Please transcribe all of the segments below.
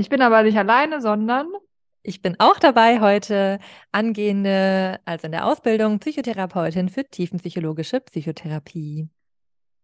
Ich bin aber nicht alleine, sondern ich bin auch dabei heute, angehende, also in der Ausbildung, Psychotherapeutin für tiefenpsychologische Psychotherapie.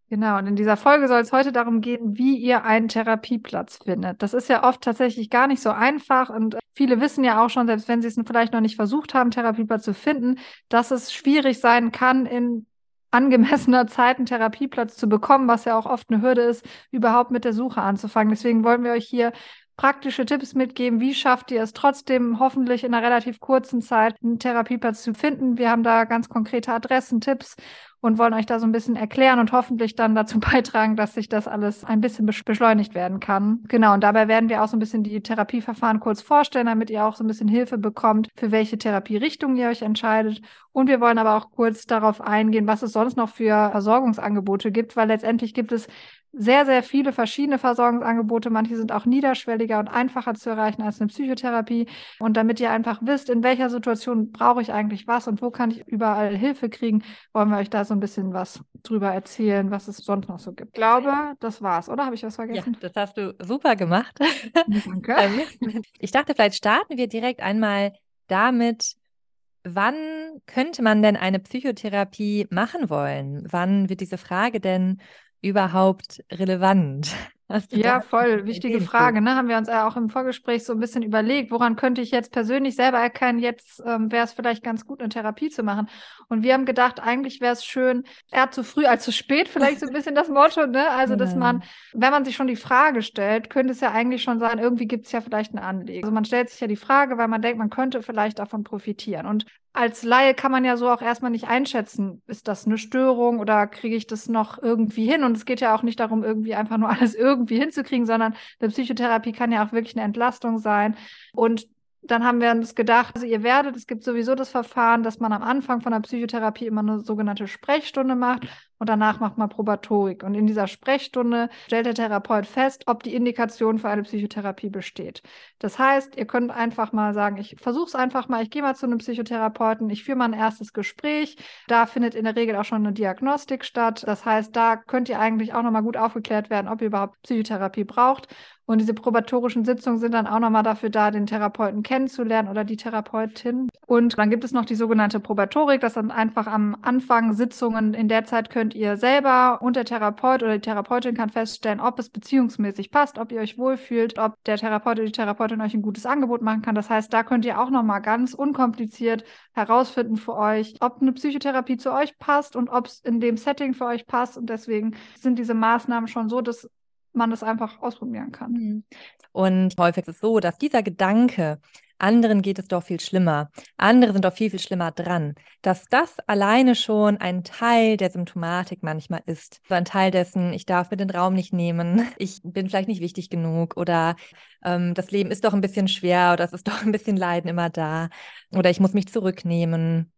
Genau, und in dieser Folge soll es heute darum gehen, wie ihr einen Therapieplatz findet. Das ist ja oft tatsächlich gar nicht so einfach und viele wissen ja auch schon, selbst wenn sie es vielleicht noch nicht versucht haben, Therapieplatz zu finden, dass es schwierig sein kann, in angemessener Zeit einen Therapieplatz zu bekommen, was ja auch oft eine Hürde ist, überhaupt mit der Suche anzufangen. Deswegen wollen wir euch hier praktische Tipps mitgeben. Wie schafft ihr es trotzdem hoffentlich in einer relativ kurzen Zeit einen Therapieplatz zu finden? Wir haben da ganz konkrete Adressen, Tipps und wollen euch da so ein bisschen erklären und hoffentlich dann dazu beitragen, dass sich das alles ein bisschen beschleunigt werden kann. Genau, und dabei werden wir auch so ein bisschen die Therapieverfahren kurz vorstellen, damit ihr auch so ein bisschen Hilfe bekommt, für welche Therapierichtung ihr euch entscheidet. Und wir wollen aber auch kurz darauf eingehen, was es sonst noch für Versorgungsangebote gibt, weil letztendlich gibt es sehr, sehr viele verschiedene Versorgungsangebote. Manche sind auch niederschwelliger und einfacher zu erreichen als eine Psychotherapie. Und damit ihr einfach wisst, in welcher Situation brauche ich eigentlich was und wo kann ich überall Hilfe kriegen, wollen wir euch da so ein bisschen was drüber erzählen, was es sonst noch so gibt. Ich glaube, das war's, oder? Habe ich was vergessen? Ja, das hast du super gemacht. Danke. Ähm, ich dachte, vielleicht starten wir direkt einmal damit, wann könnte man denn eine Psychotherapie machen wollen? Wann wird diese Frage denn überhaupt relevant? Ja, voll. Wichtige Frage. Ne? Haben wir uns ja auch im Vorgespräch so ein bisschen überlegt, woran könnte ich jetzt persönlich selber erkennen, jetzt ähm, wäre es vielleicht ganz gut, eine Therapie zu machen. Und wir haben gedacht, eigentlich wäre es schön, eher zu früh als zu spät, vielleicht so ein bisschen das Motto. Ne? Also, dass man, wenn man sich schon die Frage stellt, könnte es ja eigentlich schon sein, irgendwie gibt es ja vielleicht eine Anlegung. Also man stellt sich ja die Frage, weil man denkt, man könnte vielleicht davon profitieren. Und als Laie kann man ja so auch erstmal nicht einschätzen, ist das eine Störung oder kriege ich das noch irgendwie hin? Und es geht ja auch nicht darum, irgendwie einfach nur alles irgendwie hinzukriegen, sondern eine Psychotherapie kann ja auch wirklich eine Entlastung sein. Und dann haben wir uns gedacht, also ihr werdet, es gibt sowieso das Verfahren, dass man am Anfang von der Psychotherapie immer eine sogenannte Sprechstunde macht und danach macht man Probatorik. Und in dieser Sprechstunde stellt der Therapeut fest, ob die Indikation für eine Psychotherapie besteht. Das heißt, ihr könnt einfach mal sagen, ich versuche es einfach mal, ich gehe mal zu einem Psychotherapeuten, ich führe mal ein erstes Gespräch. Da findet in der Regel auch schon eine Diagnostik statt. Das heißt, da könnt ihr eigentlich auch nochmal gut aufgeklärt werden, ob ihr überhaupt Psychotherapie braucht. Und diese probatorischen Sitzungen sind dann auch nochmal dafür da, den Therapeuten kennenzulernen oder die Therapeutin. Und dann gibt es noch die sogenannte Probatorik, das sind einfach am Anfang Sitzungen. In der Zeit könnt ihr selber und der Therapeut oder die Therapeutin kann feststellen, ob es beziehungsmäßig passt, ob ihr euch wohlfühlt, ob der Therapeut oder die Therapeutin euch ein gutes Angebot machen kann. Das heißt, da könnt ihr auch nochmal ganz unkompliziert herausfinden für euch, ob eine Psychotherapie zu euch passt und ob es in dem Setting für euch passt. Und deswegen sind diese Maßnahmen schon so, dass man das einfach ausprobieren kann. Mhm. Und häufig ist es so, dass dieser Gedanke, anderen geht es doch viel schlimmer, andere sind doch viel, viel schlimmer dran, dass das alleine schon ein Teil der Symptomatik manchmal ist. So ein Teil dessen, ich darf mir den Raum nicht nehmen, ich bin vielleicht nicht wichtig genug oder ähm, das Leben ist doch ein bisschen schwer oder es ist doch ein bisschen Leiden immer da oder ich muss mich zurücknehmen.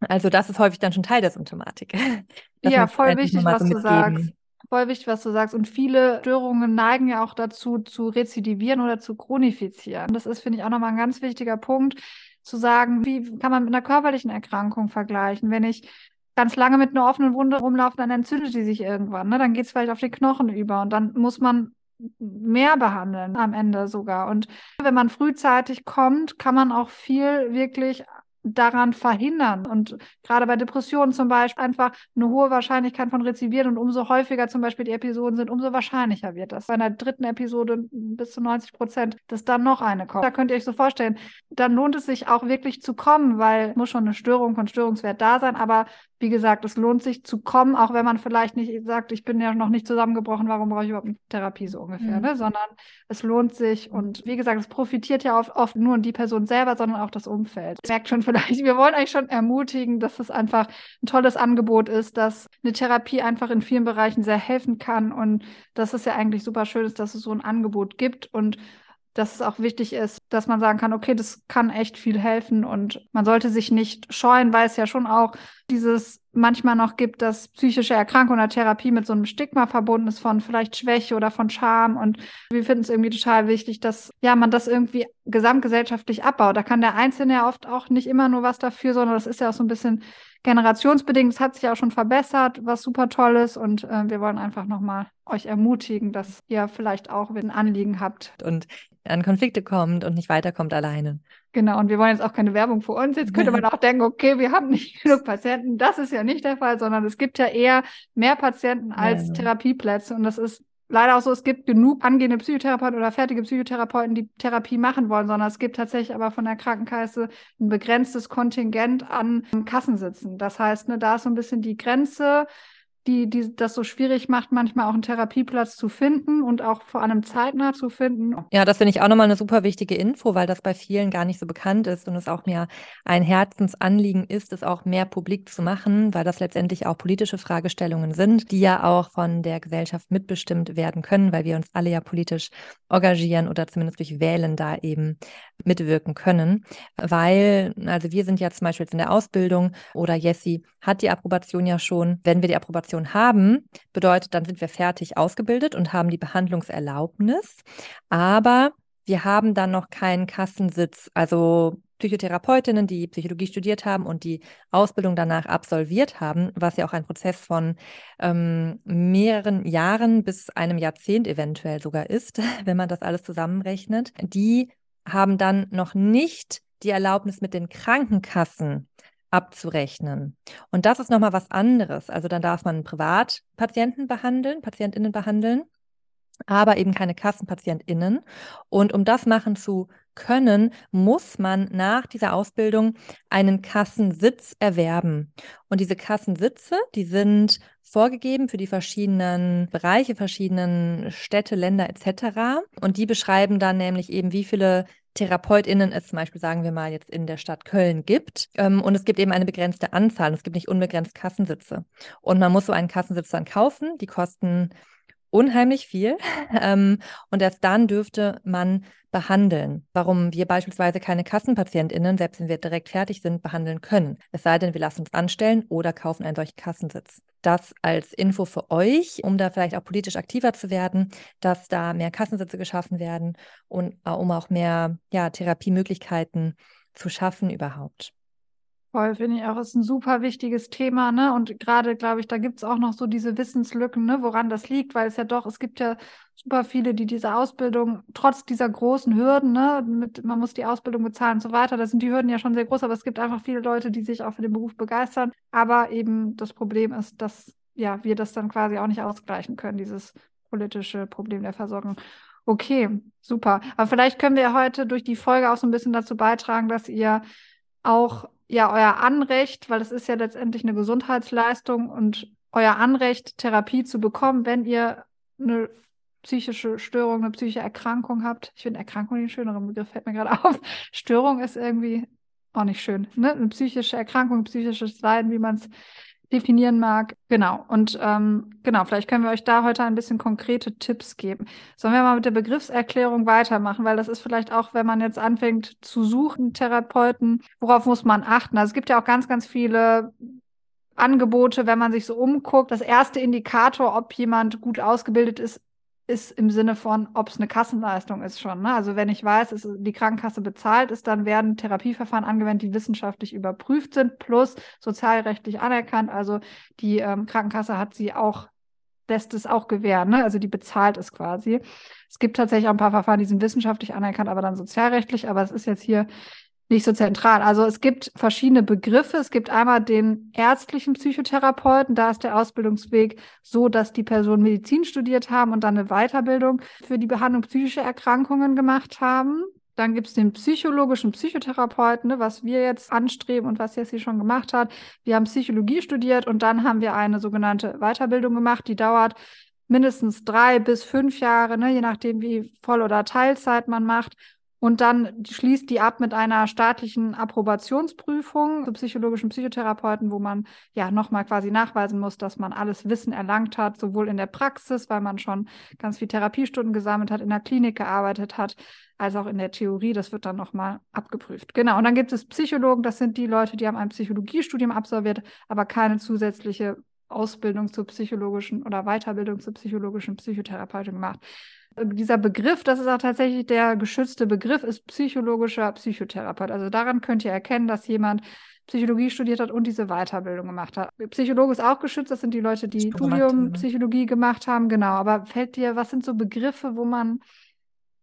Also das ist häufig dann schon Teil der Symptomatik. Das ja, voll wichtig, was du sagst voll wichtig, was du sagst. Und viele Störungen neigen ja auch dazu, zu rezidivieren oder zu chronifizieren. Das ist, finde ich, auch nochmal ein ganz wichtiger Punkt, zu sagen, wie kann man mit einer körperlichen Erkrankung vergleichen? Wenn ich ganz lange mit einer offenen Wunde rumlaufe, dann entzündet die sich irgendwann. Ne? Dann geht es vielleicht auf den Knochen über und dann muss man mehr behandeln am Ende sogar. Und wenn man frühzeitig kommt, kann man auch viel wirklich daran verhindern. Und gerade bei Depressionen zum Beispiel einfach eine hohe Wahrscheinlichkeit von Rezivieren und umso häufiger zum Beispiel die Episoden sind, umso wahrscheinlicher wird das. Bei einer dritten Episode bis zu 90 Prozent, dass dann noch eine kommt. Da könnt ihr euch so vorstellen, dann lohnt es sich auch wirklich zu kommen, weil muss schon eine Störung von Störungswert da sein, aber wie gesagt, es lohnt sich zu kommen, auch wenn man vielleicht nicht sagt, ich bin ja noch nicht zusammengebrochen, warum brauche ich überhaupt eine Therapie so ungefähr, mhm. ne? sondern es lohnt sich und wie gesagt, es profitiert ja oft, oft nur die Person selber, sondern auch das Umfeld. Merkt schon vielleicht, wir wollen eigentlich schon ermutigen, dass es einfach ein tolles Angebot ist, dass eine Therapie einfach in vielen Bereichen sehr helfen kann und dass es ja eigentlich super schön ist, dass es so ein Angebot gibt und dass es auch wichtig ist, dass man sagen kann, okay, das kann echt viel helfen und man sollte sich nicht scheuen, weil es ja schon auch dieses manchmal noch gibt, dass psychische Erkrankung oder Therapie mit so einem Stigma verbunden ist von vielleicht Schwäche oder von Scham und wir finden es irgendwie total wichtig, dass ja man das irgendwie gesamtgesellschaftlich abbaut. Da kann der Einzelne ja oft auch nicht immer nur was dafür, sondern das ist ja auch so ein bisschen generationsbedingt. Es hat sich auch schon verbessert, was super toll ist und äh, wir wollen einfach nochmal euch ermutigen, dass ihr vielleicht auch ein Anliegen habt. Und an Konflikte kommt und nicht weiterkommt alleine. Genau, und wir wollen jetzt auch keine Werbung für uns. Jetzt könnte man auch denken, okay, wir haben nicht genug Patienten. Das ist ja nicht der Fall, sondern es gibt ja eher mehr Patienten als ja. Therapieplätze. Und das ist leider auch so, es gibt genug angehende Psychotherapeuten oder fertige Psychotherapeuten, die Therapie machen wollen, sondern es gibt tatsächlich aber von der Krankenkasse ein begrenztes Kontingent an Kassensitzen. Das heißt, ne, da ist so ein bisschen die Grenze die, die das so schwierig macht, manchmal auch einen Therapieplatz zu finden und auch vor allem zeitnah zu finden. Ja, das finde ich auch nochmal eine super wichtige Info, weil das bei vielen gar nicht so bekannt ist und es auch mir ein Herzensanliegen ist, es auch mehr publik zu machen, weil das letztendlich auch politische Fragestellungen sind, die ja auch von der Gesellschaft mitbestimmt werden können, weil wir uns alle ja politisch engagieren oder zumindest durch Wählen da eben mitwirken können. Weil, also wir sind ja zum Beispiel jetzt in der Ausbildung oder Jessie hat die Approbation ja schon. Wenn wir die Approbation Qualifikation haben, bedeutet, dann sind wir fertig ausgebildet und haben die Behandlungserlaubnis. Aber wir haben dann noch keinen Kassensitz. Also Psychotherapeutinnen, die Psychologie studiert haben und die Ausbildung danach absolviert haben, was ja auch ein Prozess von ähm, mehreren Jahren bis einem Jahrzehnt eventuell sogar ist, wenn man das alles zusammenrechnet, die haben dann noch nicht die Erlaubnis mit den Krankenkassen abzurechnen. Und das ist nochmal was anderes. Also dann darf man Privatpatienten behandeln, Patientinnen behandeln, aber eben keine Kassenpatientinnen. Und um das machen zu können, muss man nach dieser Ausbildung einen Kassensitz erwerben. Und diese Kassensitze, die sind vorgegeben für die verschiedenen Bereiche, verschiedenen Städte, Länder etc. Und die beschreiben dann nämlich eben, wie viele TherapeutInnen es zum Beispiel, sagen wir mal, jetzt in der Stadt Köln gibt. Ähm, und es gibt eben eine begrenzte Anzahl. Es gibt nicht unbegrenzt Kassensitze. Und man muss so einen Kassensitz dann kaufen. Die kosten unheimlich viel. Ähm, und erst dann dürfte man behandeln. Warum wir beispielsweise keine KassenpatientInnen, selbst wenn wir direkt fertig sind, behandeln können. Es sei denn, wir lassen uns anstellen oder kaufen einen solchen Kassensitz. Das als Info für euch, um da vielleicht auch politisch aktiver zu werden, dass da mehr Kassensitze geschaffen werden und uh, um auch mehr ja, Therapiemöglichkeiten zu schaffen überhaupt. Voll, finde ich auch, ist ein super wichtiges Thema, ne? Und gerade, glaube ich, da gibt es auch noch so diese Wissenslücken, ne, woran das liegt, weil es ja doch, es gibt ja super viele, die diese Ausbildung, trotz dieser großen Hürden, ne, mit, man muss die Ausbildung bezahlen und so weiter, da sind die Hürden ja schon sehr groß, aber es gibt einfach viele Leute, die sich auch für den Beruf begeistern. Aber eben das Problem ist, dass ja, wir das dann quasi auch nicht ausgleichen können, dieses politische Problem der Versorgung. Okay, super. Aber vielleicht können wir heute durch die Folge auch so ein bisschen dazu beitragen, dass ihr auch ja euer Anrecht, weil es ist ja letztendlich eine Gesundheitsleistung und euer Anrecht, Therapie zu bekommen, wenn ihr eine psychische Störung, eine psychische Erkrankung habt. Ich finde Erkrankung den schöneren Begriff, fällt mir gerade auf. Störung ist irgendwie auch nicht schön. Ne? Eine psychische Erkrankung, psychisches Leiden, wie man es definieren mag. Genau. Und ähm, genau, vielleicht können wir euch da heute ein bisschen konkrete Tipps geben. Sollen wir mal mit der Begriffserklärung weitermachen, weil das ist vielleicht auch, wenn man jetzt anfängt zu suchen, Therapeuten, worauf muss man achten? Also es gibt ja auch ganz, ganz viele Angebote, wenn man sich so umguckt. Das erste Indikator, ob jemand gut ausgebildet ist, ist im Sinne von, ob es eine Kassenleistung ist schon. Ne? Also wenn ich weiß, dass die Krankenkasse bezahlt ist, dann werden Therapieverfahren angewendet, die wissenschaftlich überprüft sind, plus sozialrechtlich anerkannt. Also die ähm, Krankenkasse hat sie auch, lässt es auch gewähren, ne? also die bezahlt es quasi. Es gibt tatsächlich auch ein paar Verfahren, die sind wissenschaftlich anerkannt, aber dann sozialrechtlich. Aber es ist jetzt hier nicht so zentral. Also es gibt verschiedene Begriffe. Es gibt einmal den ärztlichen Psychotherapeuten. Da ist der Ausbildungsweg so, dass die Personen Medizin studiert haben und dann eine Weiterbildung für die Behandlung psychischer Erkrankungen gemacht haben. Dann gibt es den psychologischen Psychotherapeuten, ne, was wir jetzt anstreben und was Jessie schon gemacht hat. Wir haben Psychologie studiert und dann haben wir eine sogenannte Weiterbildung gemacht, die dauert mindestens drei bis fünf Jahre, ne, je nachdem, wie Voll- oder Teilzeit man macht. Und dann schließt die ab mit einer staatlichen Approbationsprüfung für psychologischen Psychotherapeuten, wo man ja nochmal quasi nachweisen muss, dass man alles Wissen erlangt hat, sowohl in der Praxis, weil man schon ganz viel Therapiestunden gesammelt hat, in der Klinik gearbeitet hat, als auch in der Theorie. Das wird dann nochmal abgeprüft. Genau. Und dann gibt es Psychologen, das sind die Leute, die haben ein Psychologiestudium absolviert, aber keine zusätzliche Ausbildung zur psychologischen oder Weiterbildung zur psychologischen Psychotherapeutin gemacht. Dieser Begriff, das ist auch tatsächlich der geschützte Begriff, ist psychologischer Psychotherapeut. Also daran könnt ihr erkennen, dass jemand Psychologie studiert hat und diese Weiterbildung gemacht hat. Psychologe ist auch geschützt, das sind die Leute, die Studium Psychologie gemacht haben, genau. Aber fällt dir, was sind so Begriffe, wo man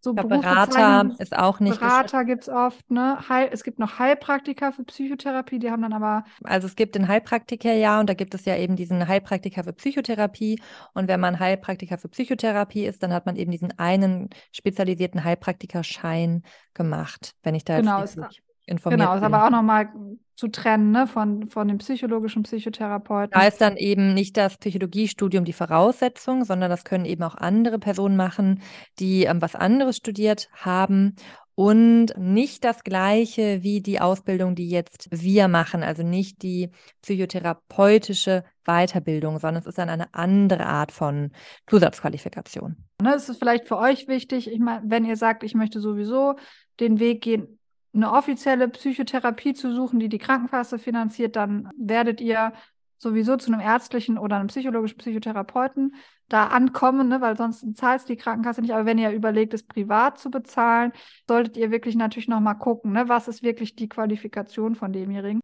so glaub, Berater ist auch nicht. Berater gibt es oft, ne? Heil, es gibt noch Heilpraktiker für Psychotherapie, die haben dann aber. Also es gibt den Heilpraktiker ja und da gibt es ja eben diesen Heilpraktiker für Psychotherapie. Und wenn man Heilpraktiker für Psychotherapie ist, dann hat man eben diesen einen spezialisierten Heilpraktikerschein gemacht, wenn ich da genau, jetzt richtig informiert Genau, ist aber auch nochmal zu trennen ne, von, von dem psychologischen Psychotherapeuten. Da ist dann eben nicht das Psychologiestudium die Voraussetzung, sondern das können eben auch andere Personen machen, die ähm, was anderes studiert haben und nicht das gleiche wie die Ausbildung, die jetzt wir machen, also nicht die psychotherapeutische Weiterbildung, sondern es ist dann eine andere Art von Zusatzqualifikation. Ne, es ist vielleicht für euch wichtig, ich meine, wenn ihr sagt, ich möchte sowieso den Weg gehen, eine offizielle Psychotherapie zu suchen, die die Krankenkasse finanziert, dann werdet ihr sowieso zu einem ärztlichen oder einem psychologischen Psychotherapeuten da ankommen, ne? weil sonst zahlt die Krankenkasse nicht. Aber wenn ihr überlegt, es privat zu bezahlen, solltet ihr wirklich natürlich nochmal gucken, ne? was ist wirklich die Qualifikation von demjenigen.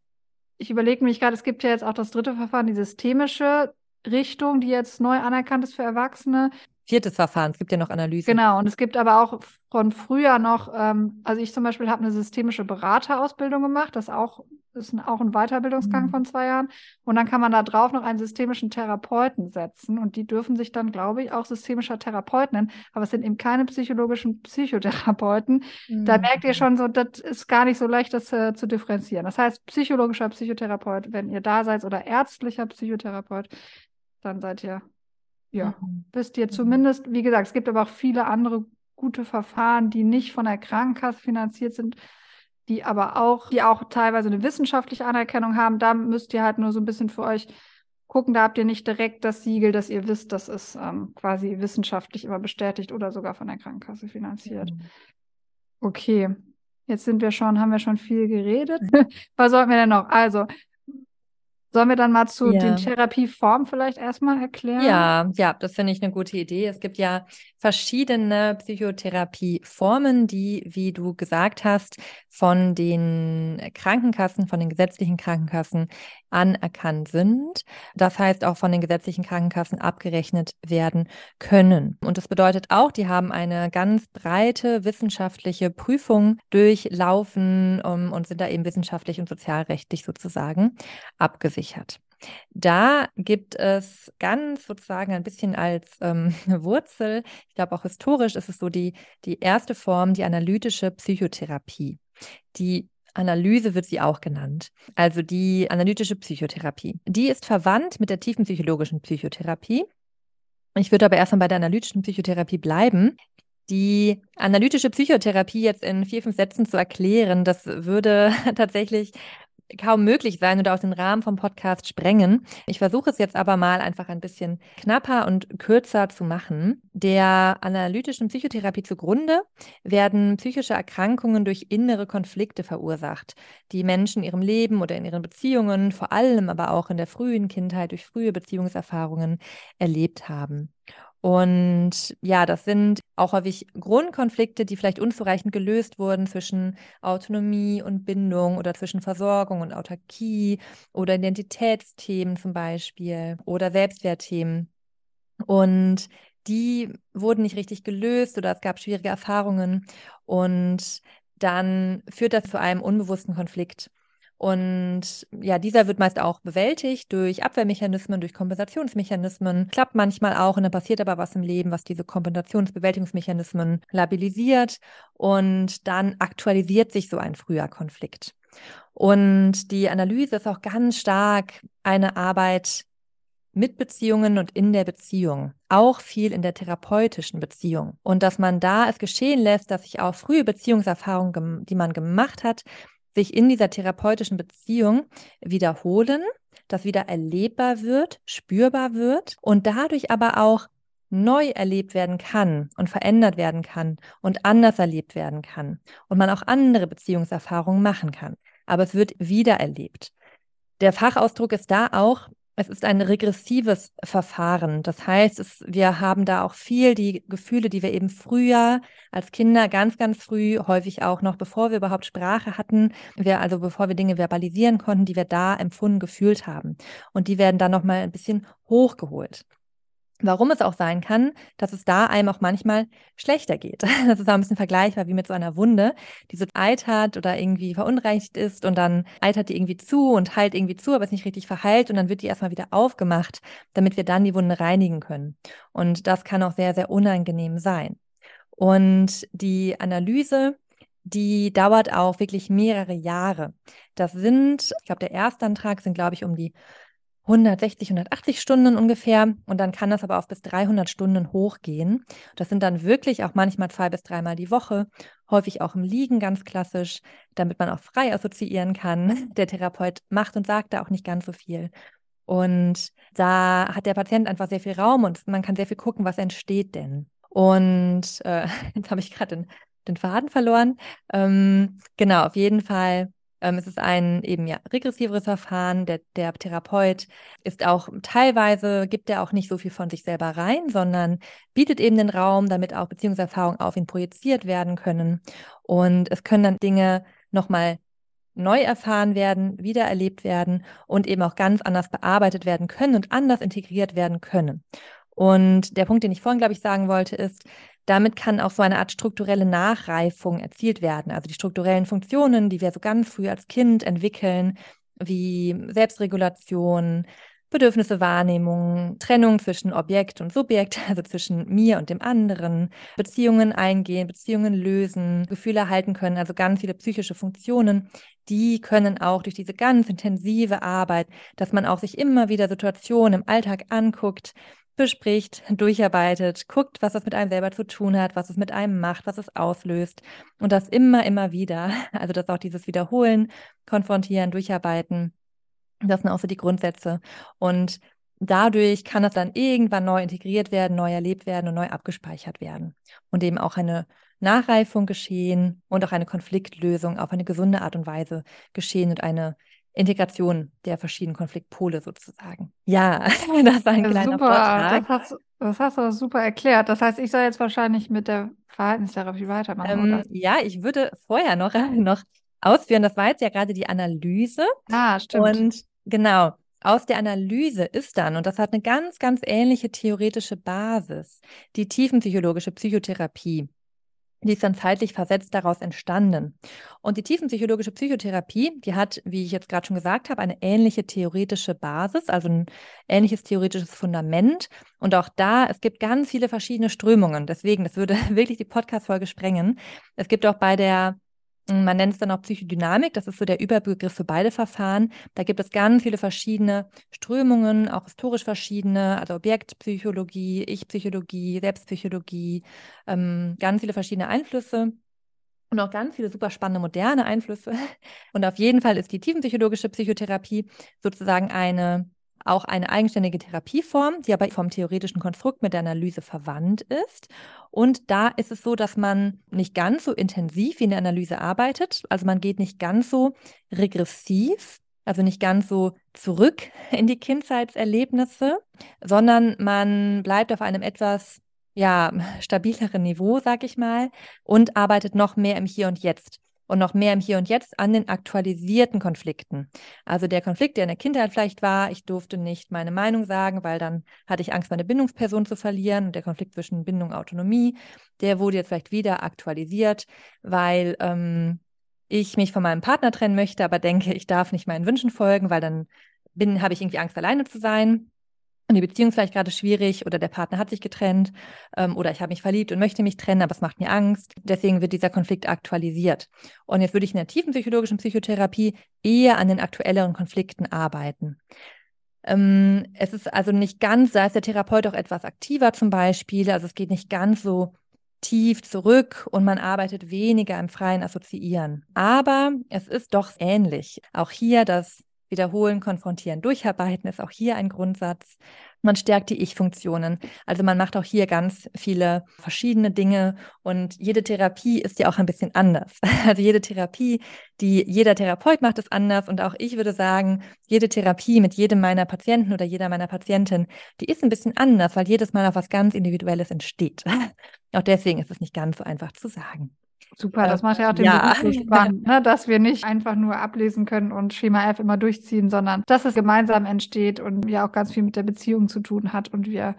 Ich überlege mich gerade, es gibt ja jetzt auch das dritte Verfahren, die systemische Richtung, die jetzt neu anerkannt ist für Erwachsene viertes Verfahren. Es gibt ja noch Analysen. Genau, und es gibt aber auch von früher noch, ähm, also ich zum Beispiel habe eine systemische Beraterausbildung gemacht, das auch ist ein, auch ein Weiterbildungsgang mhm. von zwei Jahren. Und dann kann man da drauf noch einen systemischen Therapeuten setzen. Und die dürfen sich dann, glaube ich, auch systemischer Therapeut nennen. Aber es sind eben keine psychologischen Psychotherapeuten. Mhm. Da merkt ihr schon so, das ist gar nicht so leicht, das äh, zu differenzieren. Das heißt, psychologischer Psychotherapeut, wenn ihr da seid, oder ärztlicher Psychotherapeut, dann seid ihr ja, mhm. wisst ihr zumindest, wie gesagt, es gibt aber auch viele andere gute Verfahren, die nicht von der Krankenkasse finanziert sind, die aber auch, die auch teilweise eine wissenschaftliche Anerkennung haben. Da müsst ihr halt nur so ein bisschen für euch gucken, da habt ihr nicht direkt das Siegel, dass ihr wisst, das ist ähm, quasi wissenschaftlich immer bestätigt oder sogar von der Krankenkasse finanziert. Mhm. Okay, jetzt sind wir schon, haben wir schon viel geredet. Was sollten wir denn noch? Also, Sollen wir dann mal zu ja. den Therapieformen vielleicht erstmal erklären? Ja, ja, das finde ich eine gute Idee. Es gibt ja verschiedene Psychotherapieformen, die, wie du gesagt hast, von den Krankenkassen, von den gesetzlichen Krankenkassen anerkannt sind. Das heißt auch von den gesetzlichen Krankenkassen abgerechnet werden können. Und das bedeutet auch, die haben eine ganz breite wissenschaftliche Prüfung durchlaufen um, und sind da eben wissenschaftlich und sozialrechtlich sozusagen abgesichert. Da gibt es ganz sozusagen ein bisschen als ähm, Wurzel, ich glaube auch historisch ist es so die, die erste Form, die analytische Psychotherapie. Die Analyse wird sie auch genannt. Also die analytische Psychotherapie. Die ist verwandt mit der tiefen psychologischen Psychotherapie. Ich würde aber erstmal bei der analytischen Psychotherapie bleiben. Die analytische Psychotherapie jetzt in vier, fünf Sätzen zu erklären, das würde tatsächlich kaum möglich sein oder aus dem Rahmen vom Podcast sprengen. Ich versuche es jetzt aber mal einfach ein bisschen knapper und kürzer zu machen. Der analytischen Psychotherapie zugrunde werden psychische Erkrankungen durch innere Konflikte verursacht, die Menschen in ihrem Leben oder in ihren Beziehungen, vor allem aber auch in der frühen Kindheit durch frühe Beziehungserfahrungen erlebt haben. Und ja, das sind auch häufig Grundkonflikte, die vielleicht unzureichend gelöst wurden zwischen Autonomie und Bindung oder zwischen Versorgung und Autarkie oder Identitätsthemen zum Beispiel oder Selbstwertthemen. Und die wurden nicht richtig gelöst oder es gab schwierige Erfahrungen und dann führt das zu einem unbewussten Konflikt. Und ja, dieser wird meist auch bewältigt durch Abwehrmechanismen, durch Kompensationsmechanismen. Klappt manchmal auch und dann passiert aber was im Leben, was diese Kompensationsbewältigungsmechanismen labilisiert und dann aktualisiert sich so ein früher Konflikt. Und die Analyse ist auch ganz stark eine Arbeit mit Beziehungen und in der Beziehung, auch viel in der therapeutischen Beziehung. Und dass man da es geschehen lässt, dass sich auch frühe Beziehungserfahrungen, die man gemacht hat, sich in dieser therapeutischen Beziehung wiederholen, das wieder erlebbar wird, spürbar wird und dadurch aber auch neu erlebt werden kann und verändert werden kann und anders erlebt werden kann und man auch andere Beziehungserfahrungen machen kann. Aber es wird wieder erlebt. Der Fachausdruck ist da auch es ist ein regressives Verfahren. Das heißt, es, wir haben da auch viel die Gefühle, die wir eben früher als Kinder ganz, ganz früh, häufig auch noch bevor wir überhaupt Sprache hatten, wir also bevor wir Dinge verbalisieren konnten, die wir da empfunden, gefühlt haben. Und die werden dann nochmal ein bisschen hochgeholt. Warum es auch sein kann, dass es da einem auch manchmal schlechter geht. Das ist auch ein bisschen vergleichbar wie mit so einer Wunde, die so eitert oder irgendwie verunreinigt ist und dann eitert die irgendwie zu und heilt irgendwie zu, aber ist nicht richtig verheilt und dann wird die erstmal wieder aufgemacht, damit wir dann die Wunde reinigen können. Und das kann auch sehr, sehr unangenehm sein. Und die Analyse, die dauert auch wirklich mehrere Jahre. Das sind, ich glaube, der Erstantrag sind, glaube ich, um die 160, 180 Stunden ungefähr und dann kann das aber auf bis 300 Stunden hochgehen. Das sind dann wirklich auch manchmal zwei bis dreimal die Woche, häufig auch im Liegen ganz klassisch, damit man auch frei assoziieren kann. Der Therapeut macht und sagt da auch nicht ganz so viel. Und da hat der Patient einfach sehr viel Raum und man kann sehr viel gucken, was entsteht denn. Und äh, jetzt habe ich gerade den, den Faden verloren. Ähm, genau, auf jeden Fall ähm, es ist ein eben ja regressiveres Verfahren. Der, der Therapeut ist auch teilweise, gibt er auch nicht so viel von sich selber rein, sondern bietet eben den Raum, damit auch Beziehungserfahrungen auf ihn projiziert werden können. Und es können dann Dinge nochmal neu erfahren werden, wiedererlebt werden und eben auch ganz anders bearbeitet werden können und anders integriert werden können. Und der Punkt, den ich vorhin, glaube ich, sagen wollte, ist, damit kann auch so eine Art strukturelle Nachreifung erzielt werden. Also die strukturellen Funktionen, die wir so ganz früh als Kind entwickeln, wie Selbstregulation, Bedürfnisse, Wahrnehmung, Trennung zwischen Objekt und Subjekt, also zwischen mir und dem anderen, Beziehungen eingehen, Beziehungen lösen, Gefühle halten können, also ganz viele psychische Funktionen, die können auch durch diese ganz intensive Arbeit, dass man auch sich immer wieder Situationen im Alltag anguckt, bespricht, durcharbeitet, guckt, was das mit einem selber zu tun hat, was es mit einem macht, was es auslöst und das immer, immer wieder. Also das auch dieses Wiederholen, Konfrontieren, Durcharbeiten. Das sind auch so die Grundsätze. Und dadurch kann das dann irgendwann neu integriert werden, neu erlebt werden und neu abgespeichert werden. Und eben auch eine Nachreifung geschehen und auch eine Konfliktlösung auf eine gesunde Art und Weise geschehen und eine Integration der verschiedenen Konfliktpole sozusagen. Ja, das war ein kleiner super, Vortrag. Das hast, das hast du super erklärt. Das heißt, ich soll jetzt wahrscheinlich mit der Verhaltenstherapie weitermachen, ähm, Ja, ich würde vorher noch, noch ausführen, das war jetzt ja gerade die Analyse. Ah, stimmt. Und genau, aus der Analyse ist dann, und das hat eine ganz, ganz ähnliche theoretische Basis, die tiefenpsychologische Psychotherapie. Die ist dann zeitlich versetzt daraus entstanden. Und die tiefenpsychologische Psychotherapie, die hat, wie ich jetzt gerade schon gesagt habe, eine ähnliche theoretische Basis, also ein ähnliches theoretisches Fundament. Und auch da, es gibt ganz viele verschiedene Strömungen. Deswegen, das würde wirklich die Podcast-Folge sprengen. Es gibt auch bei der man nennt es dann auch Psychodynamik, das ist so der Überbegriff für beide Verfahren. Da gibt es ganz viele verschiedene Strömungen, auch historisch verschiedene, also Objektpsychologie, Ich-Psychologie, Selbstpsychologie, ähm, ganz viele verschiedene Einflüsse und auch ganz viele super spannende moderne Einflüsse. Und auf jeden Fall ist die tiefenpsychologische Psychotherapie sozusagen eine auch eine eigenständige Therapieform, die aber vom theoretischen Konstrukt mit der Analyse verwandt ist. Und da ist es so, dass man nicht ganz so intensiv wie in der Analyse arbeitet. Also man geht nicht ganz so regressiv, also nicht ganz so zurück in die Kindheitserlebnisse, sondern man bleibt auf einem etwas ja, stabileren Niveau, sag ich mal, und arbeitet noch mehr im Hier und Jetzt und noch mehr im Hier und Jetzt an den aktualisierten Konflikten. Also der Konflikt, der in der Kindheit vielleicht war, ich durfte nicht meine Meinung sagen, weil dann hatte ich Angst, meine Bindungsperson zu verlieren. Und der Konflikt zwischen Bindung und Autonomie, der wurde jetzt vielleicht wieder aktualisiert, weil ähm, ich mich von meinem Partner trennen möchte, aber denke, ich darf nicht meinen Wünschen folgen, weil dann habe ich irgendwie Angst, alleine zu sein und die Beziehung ist vielleicht gerade schwierig oder der Partner hat sich getrennt ähm, oder ich habe mich verliebt und möchte mich trennen, aber es macht mir Angst. Deswegen wird dieser Konflikt aktualisiert. Und jetzt würde ich in der tiefen psychologischen Psychotherapie eher an den aktuelleren Konflikten arbeiten. Ähm, es ist also nicht ganz, da ist der Therapeut auch etwas aktiver zum Beispiel. Also es geht nicht ganz so tief zurück und man arbeitet weniger im freien Assoziieren. Aber es ist doch ähnlich. Auch hier das Wiederholen, Konfrontieren, Durcharbeiten ist auch hier ein Grundsatz. Man stärkt die Ich-Funktionen. Also man macht auch hier ganz viele verschiedene Dinge und jede Therapie ist ja auch ein bisschen anders. Also jede Therapie, die jeder Therapeut macht, ist anders und auch ich würde sagen, jede Therapie mit jedem meiner Patienten oder jeder meiner Patienten, die ist ein bisschen anders, weil jedes Mal auch was ganz Individuelles entsteht. Auch deswegen ist es nicht ganz so einfach zu sagen. Super, das macht ja auch den ja. Beruf so spannend, ne? dass wir nicht einfach nur ablesen können und Schema F immer durchziehen, sondern dass es gemeinsam entsteht und ja auch ganz viel mit der Beziehung zu tun hat und wir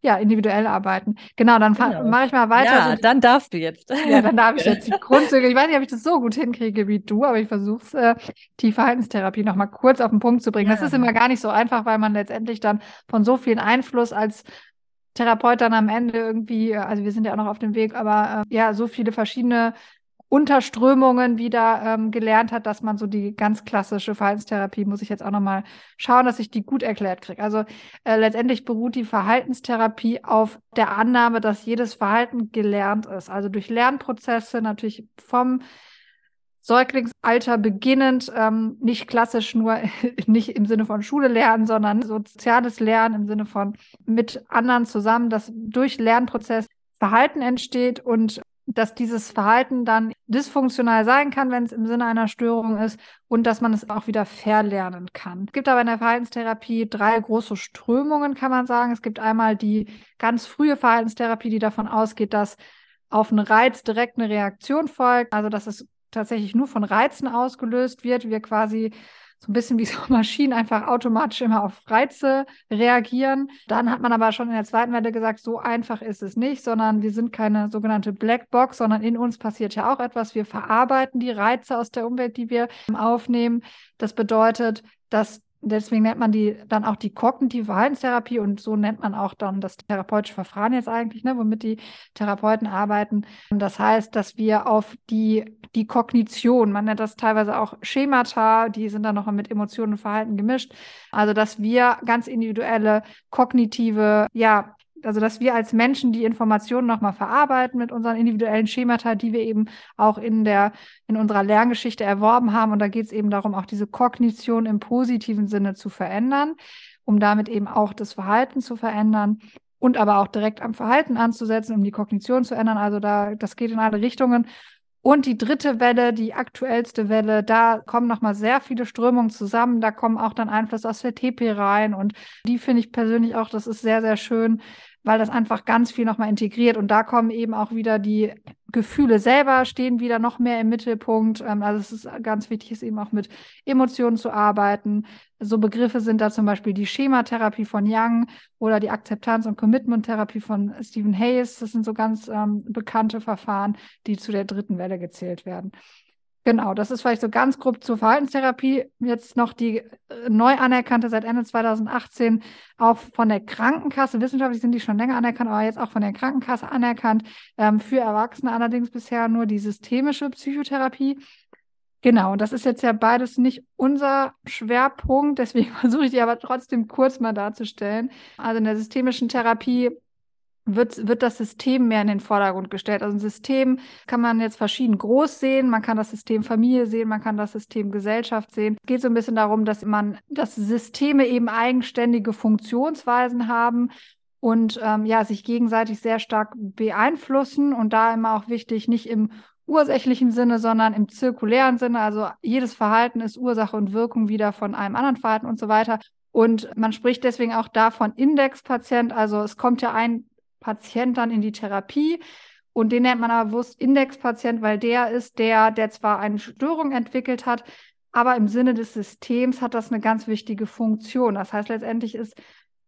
ja, individuell arbeiten. Genau, dann genau. mache ich mal weiter. Ja, so, dann darfst du jetzt. Ja, dann darf ich jetzt die Grundzüge. Ich weiß nicht, ob ich das so gut hinkriege wie du, aber ich versuche es, äh, die Verhaltenstherapie nochmal kurz auf den Punkt zu bringen. Ja. Das ist immer gar nicht so einfach, weil man letztendlich dann von so viel Einfluss als Therapeut dann am Ende irgendwie, also wir sind ja auch noch auf dem Weg, aber äh, ja, so viele verschiedene Unterströmungen wieder ähm, gelernt hat, dass man so die ganz klassische Verhaltenstherapie, muss ich jetzt auch nochmal schauen, dass ich die gut erklärt kriege. Also äh, letztendlich beruht die Verhaltenstherapie auf der Annahme, dass jedes Verhalten gelernt ist. Also durch Lernprozesse natürlich vom Säuglingsalter beginnend, ähm, nicht klassisch nur, nicht im Sinne von Schule lernen, sondern soziales Lernen im Sinne von mit anderen zusammen, dass durch Lernprozess Verhalten entsteht und dass dieses Verhalten dann dysfunktional sein kann, wenn es im Sinne einer Störung ist und dass man es auch wieder verlernen kann. Es gibt aber in der Verhaltenstherapie drei große Strömungen, kann man sagen. Es gibt einmal die ganz frühe Verhaltenstherapie, die davon ausgeht, dass auf einen Reiz direkt eine Reaktion folgt, also dass es tatsächlich nur von Reizen ausgelöst wird, wir quasi so ein bisschen wie so Maschinen einfach automatisch immer auf Reize reagieren. Dann hat man aber schon in der zweiten Welle gesagt, so einfach ist es nicht, sondern wir sind keine sogenannte Blackbox, sondern in uns passiert ja auch etwas. Wir verarbeiten die Reize aus der Umwelt, die wir aufnehmen. Das bedeutet, dass Deswegen nennt man die dann auch die kognitive Verhaltenstherapie und so nennt man auch dann das therapeutische Verfahren jetzt eigentlich, ne, womit die Therapeuten arbeiten. Das heißt, dass wir auf die, die Kognition, man nennt das teilweise auch Schemata, die sind dann noch mit Emotionen und Verhalten gemischt. Also, dass wir ganz individuelle kognitive, ja, also dass wir als Menschen die Informationen nochmal verarbeiten mit unseren individuellen Schemata, die wir eben auch in der, in unserer Lerngeschichte erworben haben. Und da geht es eben darum, auch diese Kognition im positiven Sinne zu verändern, um damit eben auch das Verhalten zu verändern und aber auch direkt am Verhalten anzusetzen, um die Kognition zu ändern. Also da, das geht in alle Richtungen. Und die dritte Welle, die aktuellste Welle, da kommen nochmal sehr viele Strömungen zusammen. Da kommen auch dann Einflüsse aus der TP rein. Und die finde ich persönlich auch, das ist sehr, sehr schön, weil das einfach ganz viel nochmal integriert. Und da kommen eben auch wieder die Gefühle selber, stehen wieder noch mehr im Mittelpunkt. Ähm, also es ist ganz wichtig, ist eben auch mit Emotionen zu arbeiten. So Begriffe sind da zum Beispiel die Schematherapie von Young oder die Akzeptanz- und Commitment-Therapie von Stephen Hayes. Das sind so ganz ähm, bekannte Verfahren, die zu der dritten Welle gezählt werden. Genau, das ist vielleicht so ganz grob zur Verhaltenstherapie. Jetzt noch die äh, neu anerkannte seit Ende 2018 auch von der Krankenkasse. Wissenschaftlich sind die schon länger anerkannt, aber jetzt auch von der Krankenkasse anerkannt. Ähm, für Erwachsene allerdings bisher nur die systemische Psychotherapie. Genau, das ist jetzt ja beides nicht unser Schwerpunkt, deswegen versuche ich die aber trotzdem kurz mal darzustellen. Also in der systemischen Therapie wird, wird das System mehr in den Vordergrund gestellt. Also ein System kann man jetzt verschieden groß sehen. Man kann das System Familie sehen, man kann das System Gesellschaft sehen. Es geht so ein bisschen darum, dass man, dass Systeme eben eigenständige Funktionsweisen haben und ähm, ja, sich gegenseitig sehr stark beeinflussen und da immer auch wichtig, nicht im ursächlichen Sinne, sondern im zirkulären Sinne. Also jedes Verhalten ist Ursache und Wirkung wieder von einem anderen Verhalten und so weiter. Und man spricht deswegen auch davon Indexpatient. Also es kommt ja ein Patient dann in die Therapie. Und den nennt man aber bewusst Indexpatient, weil der ist der, der zwar eine Störung entwickelt hat, aber im Sinne des Systems hat das eine ganz wichtige Funktion. Das heißt, letztendlich ist,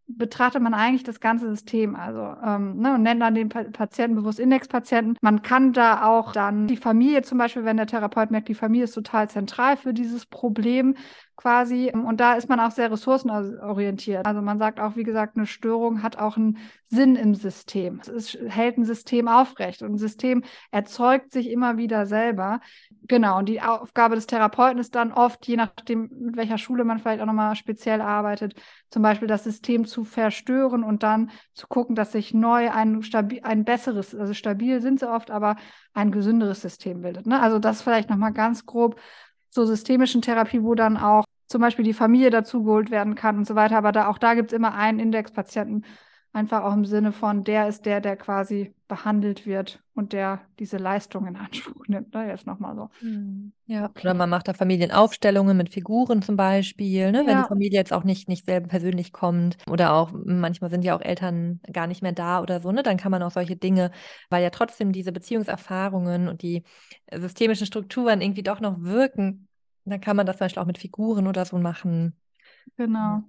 betrachtet man eigentlich das ganze System, also ähm, ne, und nennt dann den pa Patienten bewusst Indexpatienten. Man kann da auch dann die Familie zum Beispiel, wenn der Therapeut merkt, die Familie ist total zentral für dieses Problem, quasi. Und da ist man auch sehr ressourcenorientiert. Also man sagt auch, wie gesagt, eine Störung hat auch einen Sinn im System. Es ist, hält ein System aufrecht und ein System erzeugt sich immer wieder selber. Genau. Und die Aufgabe des Therapeuten ist dann oft, je nachdem, mit welcher Schule man vielleicht auch nochmal speziell arbeitet, zum Beispiel das System zu verstören und dann zu gucken, dass sich neu ein, ein besseres, also stabil sind sie oft, aber ein gesünderes System bildet. Ne? Also das vielleicht nochmal ganz grob zur systemischen Therapie, wo dann auch zum Beispiel die Familie dazugeholt werden kann und so weiter. Aber da, auch da gibt es immer einen Indexpatienten, einfach auch im Sinne von, der ist der, der quasi behandelt wird und der diese Leistung in Anspruch nimmt. Ne? Jetzt nochmal so. Hm, ja, oder man macht da Familienaufstellungen mit Figuren zum Beispiel, ne? wenn ja. die Familie jetzt auch nicht, nicht selber persönlich kommt. Oder auch manchmal sind ja auch Eltern gar nicht mehr da oder so, ne? Dann kann man auch solche Dinge, weil ja trotzdem diese Beziehungserfahrungen und die systemischen Strukturen irgendwie doch noch wirken, dann kann man das zum Beispiel auch mit Figuren oder so machen. Genau.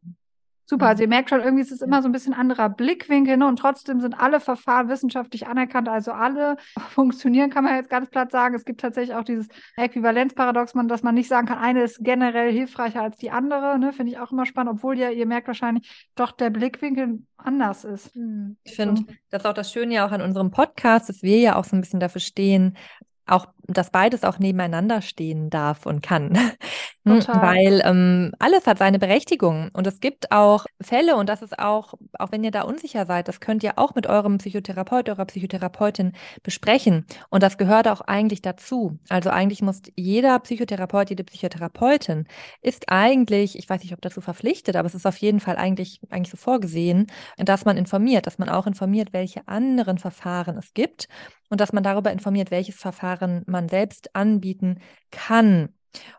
Super, also ihr merkt schon, irgendwie ist es immer so ein bisschen anderer Blickwinkel ne? und trotzdem sind alle Verfahren wissenschaftlich anerkannt, also alle funktionieren, kann man jetzt ganz platt sagen. Es gibt tatsächlich auch dieses Äquivalenzparadox, dass man nicht sagen kann, eine ist generell hilfreicher als die andere, ne? finde ich auch immer spannend, obwohl ja, ihr merkt wahrscheinlich, doch der Blickwinkel anders ist. Hm. Ich finde, das ist auch das Schöne ja auch an unserem Podcast, dass wir ja auch so ein bisschen dafür stehen, auch, dass beides auch nebeneinander stehen darf und kann. Hm, Total. Weil ähm, alles hat seine Berechtigung. Und es gibt auch Fälle, und das ist auch, auch wenn ihr da unsicher seid, das könnt ihr auch mit eurem Psychotherapeut, eurer Psychotherapeutin besprechen. Und das gehört auch eigentlich dazu. Also eigentlich muss jeder Psychotherapeut, jede Psychotherapeutin ist eigentlich, ich weiß nicht, ob dazu verpflichtet, aber es ist auf jeden Fall eigentlich, eigentlich so vorgesehen, dass man informiert, dass man auch informiert, welche anderen Verfahren es gibt und dass man darüber informiert, welches Verfahren man selbst anbieten kann.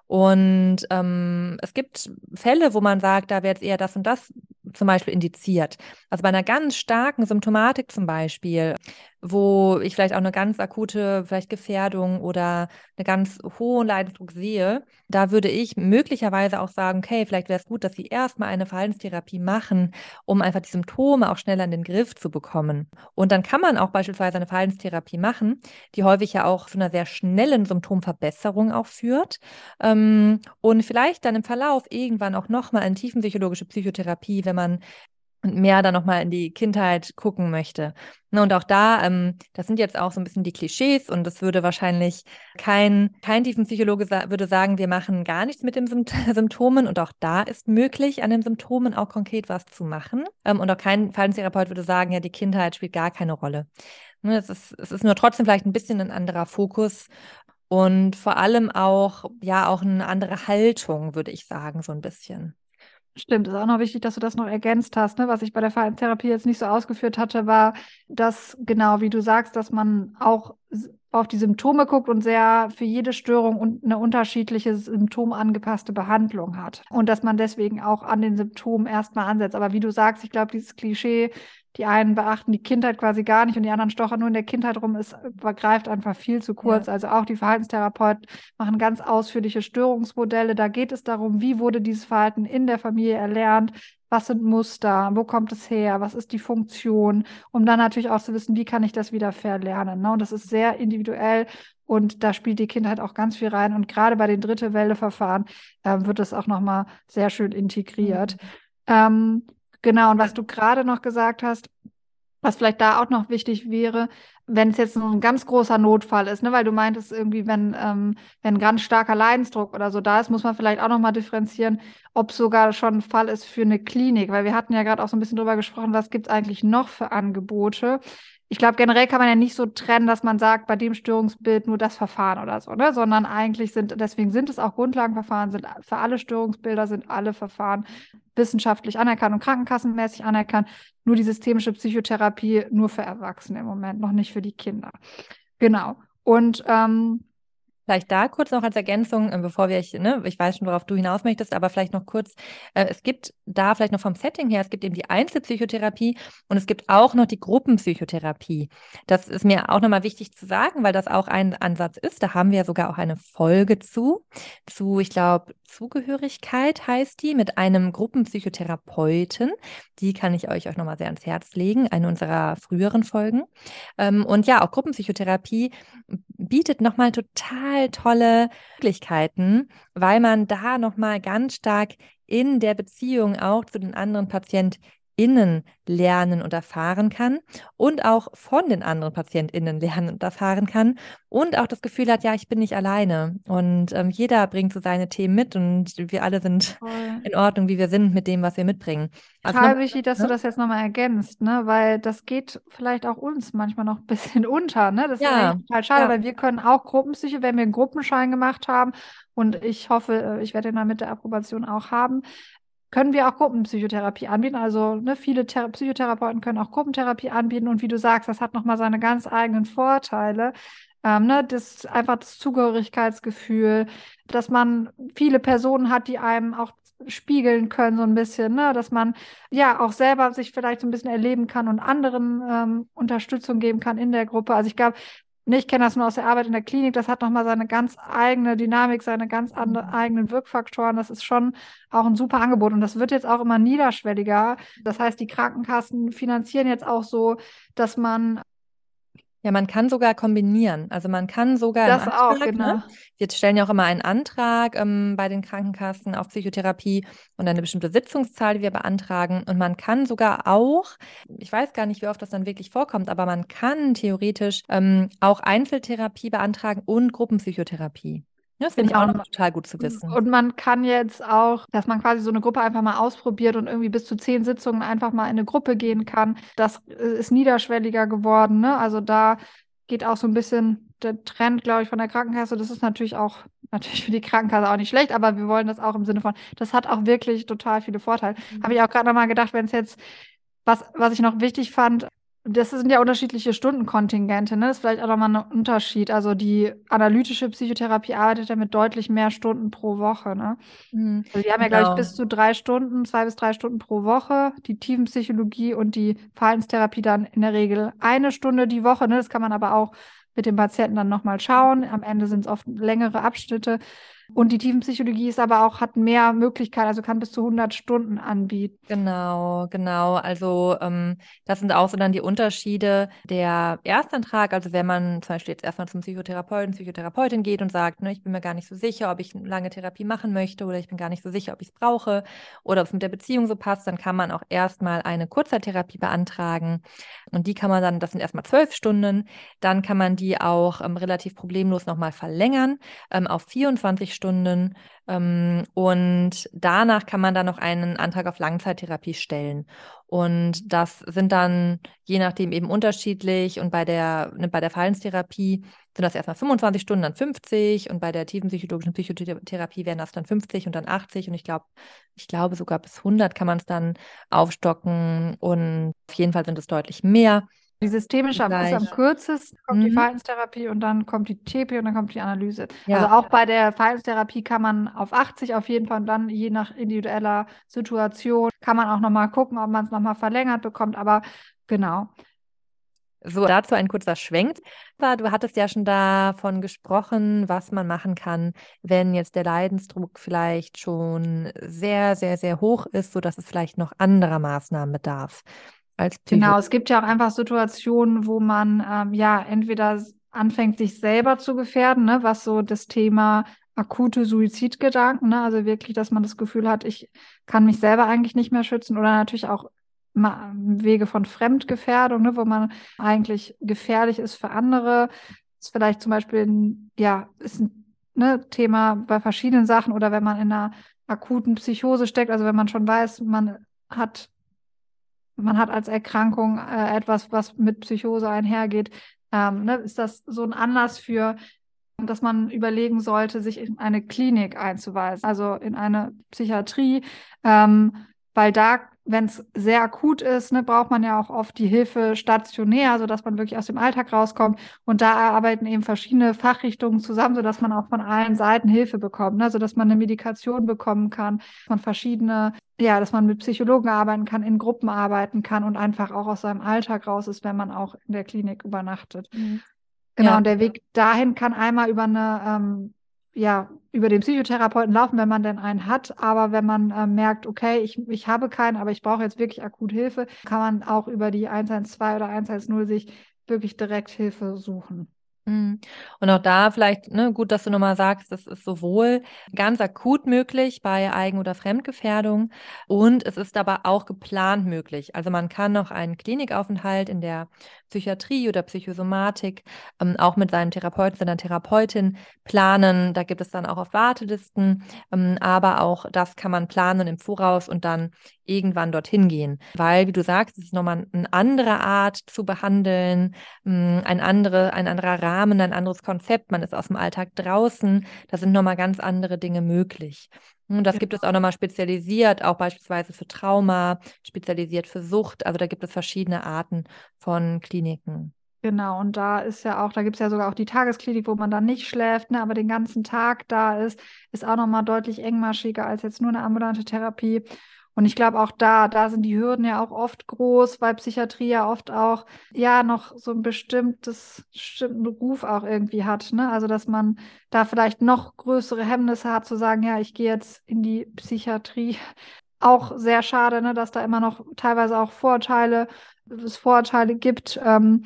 Und ähm, es gibt Fälle, wo man sagt, da wäre jetzt eher das und das zum Beispiel indiziert. Also bei einer ganz starken Symptomatik zum Beispiel, wo ich vielleicht auch eine ganz akute vielleicht Gefährdung oder eine ganz hohen Leidensdruck sehe, da würde ich möglicherweise auch sagen, okay, vielleicht wäre es gut, dass Sie erstmal eine Verhaltenstherapie machen, um einfach die Symptome auch schneller in den Griff zu bekommen. Und dann kann man auch beispielsweise eine Verhaltenstherapie machen, die häufig ja auch zu einer sehr schnellen Symptomverbesserung auch führt. Ähm, und vielleicht dann im Verlauf irgendwann auch nochmal eine tiefenpsychologische Psychotherapie, wenn man mehr dann nochmal in die Kindheit gucken möchte. Ne, und auch da, ähm, das sind jetzt auch so ein bisschen die Klischees und das würde wahrscheinlich kein, kein Tiefenpsychologe sa würde sagen, wir machen gar nichts mit den Sympt Symptomen und auch da ist möglich, an den Symptomen auch konkret was zu machen. Ähm, und auch kein Verhaltenstherapeut würde sagen, ja, die Kindheit spielt gar keine Rolle. Ne, es, ist, es ist nur trotzdem vielleicht ein bisschen ein anderer Fokus und vor allem auch, ja, auch eine andere Haltung, würde ich sagen, so ein bisschen. Stimmt, ist auch noch wichtig, dass du das noch ergänzt hast. Ne? Was ich bei der Verhaltenstherapie jetzt nicht so ausgeführt hatte, war, dass genau wie du sagst, dass man auch auf die Symptome guckt und sehr für jede Störung eine unterschiedliche symptomangepasste Behandlung hat. Und dass man deswegen auch an den Symptomen erstmal ansetzt. Aber wie du sagst, ich glaube, dieses Klischee, die einen beachten die Kindheit quasi gar nicht und die anderen stochern nur in der Kindheit rum, es übergreift einfach viel zu kurz. Ja. Also auch die Verhaltenstherapeuten machen ganz ausführliche Störungsmodelle. Da geht es darum, wie wurde dieses Verhalten in der Familie erlernt, was sind Muster, wo kommt es her, was ist die Funktion, um dann natürlich auch zu wissen, wie kann ich das wieder verlernen. Ne? Und das ist sehr individuell und da spielt die Kindheit auch ganz viel rein. Und gerade bei den dritte Welle-Verfahren äh, wird das auch nochmal sehr schön integriert. Mhm. Ähm, Genau, und was du gerade noch gesagt hast, was vielleicht da auch noch wichtig wäre, wenn es jetzt ein ganz großer Notfall ist, ne, weil du meintest irgendwie, wenn, ähm, wenn ganz starker Leidensdruck oder so da ist, muss man vielleicht auch nochmal differenzieren, ob es sogar schon ein Fall ist für eine Klinik, weil wir hatten ja gerade auch so ein bisschen drüber gesprochen, was gibt es eigentlich noch für Angebote ich glaube, generell kann man ja nicht so trennen, dass man sagt, bei dem Störungsbild nur das Verfahren oder so, ne? sondern eigentlich sind, deswegen sind es auch Grundlagenverfahren, sind für alle Störungsbilder sind alle Verfahren wissenschaftlich anerkannt und krankenkassenmäßig anerkannt. Nur die systemische Psychotherapie nur für Erwachsene im Moment, noch nicht für die Kinder. Genau. Und ähm, Vielleicht da kurz noch als Ergänzung, äh, bevor wir, ich, ne, ich weiß schon, worauf du hinaus möchtest, aber vielleicht noch kurz, äh, es gibt da vielleicht noch vom Setting her, es gibt eben die Einzelpsychotherapie und es gibt auch noch die Gruppenpsychotherapie. Das ist mir auch nochmal wichtig zu sagen, weil das auch ein Ansatz ist. Da haben wir sogar auch eine Folge zu, zu, ich glaube, Zugehörigkeit heißt die, mit einem Gruppenpsychotherapeuten. Die kann ich euch auch nochmal sehr ans Herz legen, eine unserer früheren Folgen. Ähm, und ja, auch Gruppenpsychotherapie bietet nochmal total total tolle Möglichkeiten, weil man da nochmal ganz stark in der Beziehung auch zu den anderen Patienten innen lernen und erfahren kann und auch von den anderen PatientInnen lernen und erfahren kann und auch das Gefühl hat, ja, ich bin nicht alleine und ähm, jeder bringt so seine Themen mit und wir alle sind Voll. in Ordnung, wie wir sind mit dem, was wir mitbringen. Also Total wichtig, dass ne? du das jetzt nochmal ergänzt, ne? weil das geht vielleicht auch uns manchmal noch ein bisschen unter. Ne? Das ja. ist total schade, ja. weil wir können auch Gruppenpsyche, wenn wir einen Gruppenschein gemacht haben und ich hoffe, äh, ich werde den dann mit der Approbation auch haben, können wir auch Gruppenpsychotherapie anbieten. Also ne, viele Thera Psychotherapeuten können auch Gruppentherapie anbieten. Und wie du sagst, das hat nochmal seine ganz eigenen Vorteile. Ähm, ne, das einfach das Zugehörigkeitsgefühl, dass man viele Personen hat, die einem auch spiegeln können, so ein bisschen, ne? dass man ja auch selber sich vielleicht so ein bisschen erleben kann und anderen ähm, Unterstützung geben kann in der Gruppe. Also ich glaube, Nee, ich kenne das nur aus der Arbeit in der Klinik. Das hat nochmal seine ganz eigene Dynamik, seine ganz mhm. eigenen Wirkfaktoren. Das ist schon auch ein super Angebot. Und das wird jetzt auch immer niederschwelliger. Das heißt, die Krankenkassen finanzieren jetzt auch so, dass man ja, man kann sogar kombinieren. Also man kann sogar das Antrag, auch, ne? genau. Ne? Wir stellen ja auch immer einen Antrag ähm, bei den Krankenkassen auf Psychotherapie und eine bestimmte Sitzungszahl, die wir beantragen. Und man kann sogar auch, ich weiß gar nicht, wie oft das dann wirklich vorkommt, aber man kann theoretisch ähm, auch Einzeltherapie beantragen und Gruppenpsychotherapie. Das finde ich auch noch total gut zu wissen. Und man kann jetzt auch, dass man quasi so eine Gruppe einfach mal ausprobiert und irgendwie bis zu zehn Sitzungen einfach mal in eine Gruppe gehen kann. Das äh, ist niederschwelliger geworden. Ne? Also da geht auch so ein bisschen der Trend, glaube ich, von der Krankenkasse. Das ist natürlich auch natürlich für die Krankenkasse auch nicht schlecht, aber wir wollen das auch im Sinne von, das hat auch wirklich total viele Vorteile. Mhm. Habe ich auch gerade nochmal gedacht, wenn es jetzt, was, was ich noch wichtig fand, das sind ja unterschiedliche Stundenkontingente, ne? Das ist vielleicht auch nochmal ein Unterschied. Also die analytische Psychotherapie arbeitet ja mit deutlich mehr Stunden pro Woche, ne? Mhm, also die haben ja, genau. glaube ich, bis zu drei Stunden, zwei bis drei Stunden pro Woche. Die Tiefenpsychologie und die Verhaltenstherapie dann in der Regel eine Stunde die Woche, ne? Das kann man aber auch mit dem Patienten dann nochmal schauen. Am Ende sind es oft längere Abschnitte. Und die Tiefenpsychologie ist aber auch, hat mehr Möglichkeiten, also kann bis zu 100 Stunden anbieten. Genau, genau. Also ähm, das sind auch so dann die Unterschiede. Der Erstantrag, also wenn man zum Beispiel jetzt erstmal zum Psychotherapeuten, Psychotherapeutin geht und sagt, ne, ich bin mir gar nicht so sicher, ob ich eine lange Therapie machen möchte oder ich bin gar nicht so sicher, ob ich es brauche oder ob es mit der Beziehung so passt, dann kann man auch erstmal eine Kurzzeittherapie beantragen. Und die kann man dann, das sind erstmal zwölf Stunden, dann kann man die auch ähm, relativ problemlos nochmal verlängern ähm, auf 24 Stunden. Stunden. Ähm, und danach kann man dann noch einen Antrag auf Langzeittherapie stellen. Und das sind dann je nachdem eben unterschiedlich. Und bei der, ne, bei der Verhaltenstherapie sind das erstmal 25 Stunden, dann 50. Und bei der tiefenpsychologischen Psychotherapie wären das dann 50 und dann 80. Und ich glaube, ich glaube sogar bis 100 kann man es dann aufstocken. Und auf jeden Fall sind es deutlich mehr. Die systemische ist am kürzesten, kommt mhm. die Verhaltenstherapie und dann kommt die TP und dann kommt die Analyse. Ja. Also auch bei der Verhaltenstherapie kann man auf 80 auf jeden Fall und dann je nach individueller Situation kann man auch nochmal gucken, ob man es nochmal verlängert bekommt. Aber genau. So, dazu ein kurzer Schwenk. Du hattest ja schon davon gesprochen, was man machen kann, wenn jetzt der Leidensdruck vielleicht schon sehr, sehr, sehr hoch ist, sodass es vielleicht noch anderer Maßnahmen bedarf als Psycho. Genau, es gibt ja auch einfach Situationen, wo man ähm, ja entweder anfängt, sich selber zu gefährden, ne, was so das Thema akute Suizidgedanken, ne, also wirklich, dass man das Gefühl hat, ich kann mich selber eigentlich nicht mehr schützen oder natürlich auch Wege von Fremdgefährdung, ne, wo man eigentlich gefährlich ist für andere. Das ist vielleicht zum Beispiel ein, ja, ist ein ne, Thema bei verschiedenen Sachen oder wenn man in einer akuten Psychose steckt, also wenn man schon weiß, man hat man hat als Erkrankung äh, etwas, was mit Psychose einhergeht, ähm, ne, ist das so ein Anlass für, dass man überlegen sollte, sich in eine Klinik einzuweisen, also in eine Psychiatrie, ähm, weil da wenn es sehr akut ist, ne, braucht man ja auch oft die Hilfe stationär, sodass man wirklich aus dem Alltag rauskommt. Und da arbeiten eben verschiedene Fachrichtungen zusammen, sodass man auch von allen Seiten Hilfe bekommt, ne, sodass man eine Medikation bekommen kann, von verschiedene, ja, dass man mit Psychologen arbeiten kann, in Gruppen arbeiten kann und einfach auch aus seinem Alltag raus ist, wenn man auch in der Klinik übernachtet. Mhm. Genau, ja. und der Weg dahin kann einmal über eine ähm, ja, über den Psychotherapeuten laufen, wenn man denn einen hat. Aber wenn man äh, merkt, okay, ich, ich habe keinen, aber ich brauche jetzt wirklich akut Hilfe, kann man auch über die 112 oder 110 sich wirklich direkt Hilfe suchen. Mhm. Und auch da vielleicht, ne, gut, dass du nochmal sagst, das ist sowohl ganz akut möglich bei Eigen- oder Fremdgefährdung und es ist aber auch geplant möglich. Also man kann noch einen Klinikaufenthalt in der Psychiatrie oder Psychosomatik ähm, auch mit seinem Therapeuten, seiner Therapeutin planen. Da gibt es dann auch auf Wartelisten, ähm, aber auch das kann man planen im Voraus und dann irgendwann dorthin gehen. Weil, wie du sagst, es ist nochmal eine andere Art zu behandeln, ähm, ein, andere, ein anderer Rahmen, ein anderes Konzept. Man ist aus dem Alltag draußen. Da sind nochmal ganz andere Dinge möglich. Und das ja. gibt es auch nochmal spezialisiert, auch beispielsweise für Trauma, spezialisiert für Sucht. Also da gibt es verschiedene Arten von Kliniken. Genau, und da ist ja auch, da gibt es ja sogar auch die Tagesklinik, wo man dann nicht schläft, ne, aber den ganzen Tag da ist, ist auch nochmal deutlich engmaschiger als jetzt nur eine ambulante Therapie. Und ich glaube auch da, da sind die Hürden ja auch oft groß, weil Psychiatrie ja oft auch ja noch so ein bestimmtes, bestimmten Ruf auch irgendwie hat. Ne? Also dass man da vielleicht noch größere Hemmnisse hat zu sagen, ja, ich gehe jetzt in die Psychiatrie. Auch sehr schade, ne, dass da immer noch teilweise auch Vorurteile, es Vorurteile gibt. Ähm,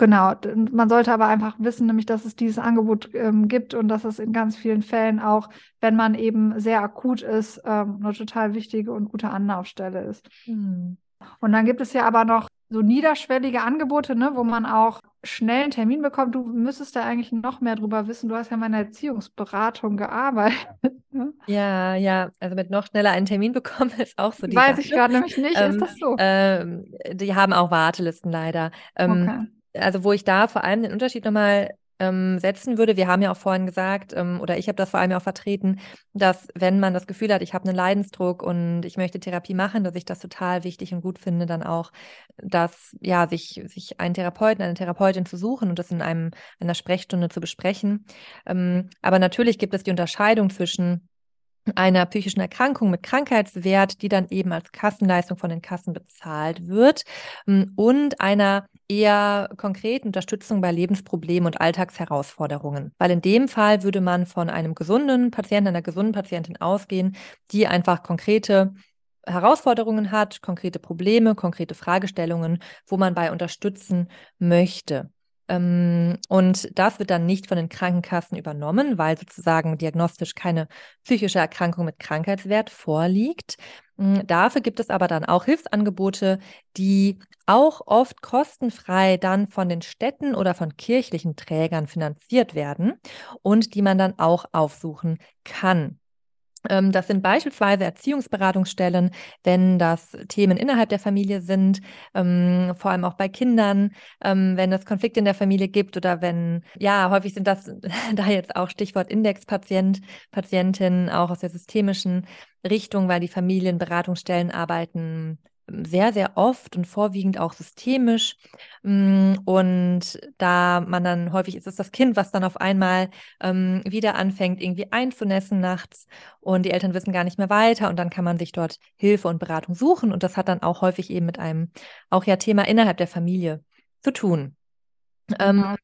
Genau, man sollte aber einfach wissen, nämlich, dass es dieses Angebot ähm, gibt und dass es in ganz vielen Fällen auch, wenn man eben sehr akut ist, ähm, eine total wichtige und gute Anlaufstelle ist. Mhm. Und dann gibt es ja aber noch so niederschwellige Angebote, ne, wo man auch schnell einen Termin bekommt. Du müsstest da eigentlich noch mehr drüber wissen. Du hast ja mal in der Erziehungsberatung gearbeitet. Ne? Ja, ja, also mit noch schneller einen Termin bekommen ist auch so die Weiß Sache. ich gerade nämlich nicht. Ähm, ist das so? Ähm, die haben auch Wartelisten leider. Ähm, okay also wo ich da vor allem den Unterschied nochmal ähm, setzen würde, wir haben ja auch vorhin gesagt, ähm, oder ich habe das vor allem auch vertreten, dass wenn man das Gefühl hat, ich habe einen Leidensdruck und ich möchte Therapie machen, dass ich das total wichtig und gut finde, dann auch, dass ja, sich, sich einen Therapeuten, eine Therapeutin zu suchen und das in einem einer Sprechstunde zu besprechen. Ähm, aber natürlich gibt es die Unterscheidung zwischen einer psychischen Erkrankung mit Krankheitswert, die dann eben als Kassenleistung von den Kassen bezahlt wird hm, und einer eher konkreten Unterstützung bei Lebensproblemen und Alltagsherausforderungen. Weil in dem Fall würde man von einem gesunden Patienten, einer gesunden Patientin ausgehen, die einfach konkrete Herausforderungen hat, konkrete Probleme, konkrete Fragestellungen, wo man bei unterstützen möchte. Ähm, und das wird dann nicht von den Krankenkassen übernommen, weil sozusagen diagnostisch keine psychische Erkrankung mit Krankheitswert vorliegt. Hm, dafür gibt es aber dann auch Hilfsangebote, die auch oft kostenfrei dann von den Städten oder von kirchlichen Trägern finanziert werden und die man dann auch aufsuchen kann. Ähm, das sind beispielsweise Erziehungsberatungsstellen, wenn das Themen innerhalb der Familie sind, ähm, vor allem auch bei Kindern, ähm, wenn es Konflikte in der Familie gibt oder wenn, ja, häufig sind das da jetzt auch Stichwort Indexpatient, Patientin, auch aus der systemischen Richtung, weil die Familienberatungsstellen arbeiten sehr, sehr oft und vorwiegend auch systemisch. Mm, und da man dann häufig ist es das Kind, was dann auf einmal ähm, wieder anfängt, irgendwie einzunässen nachts und die Eltern wissen gar nicht mehr weiter und dann kann man sich dort Hilfe und Beratung suchen und das hat dann auch häufig eben mit einem auch ja Thema innerhalb der Familie zu tun. Ähm,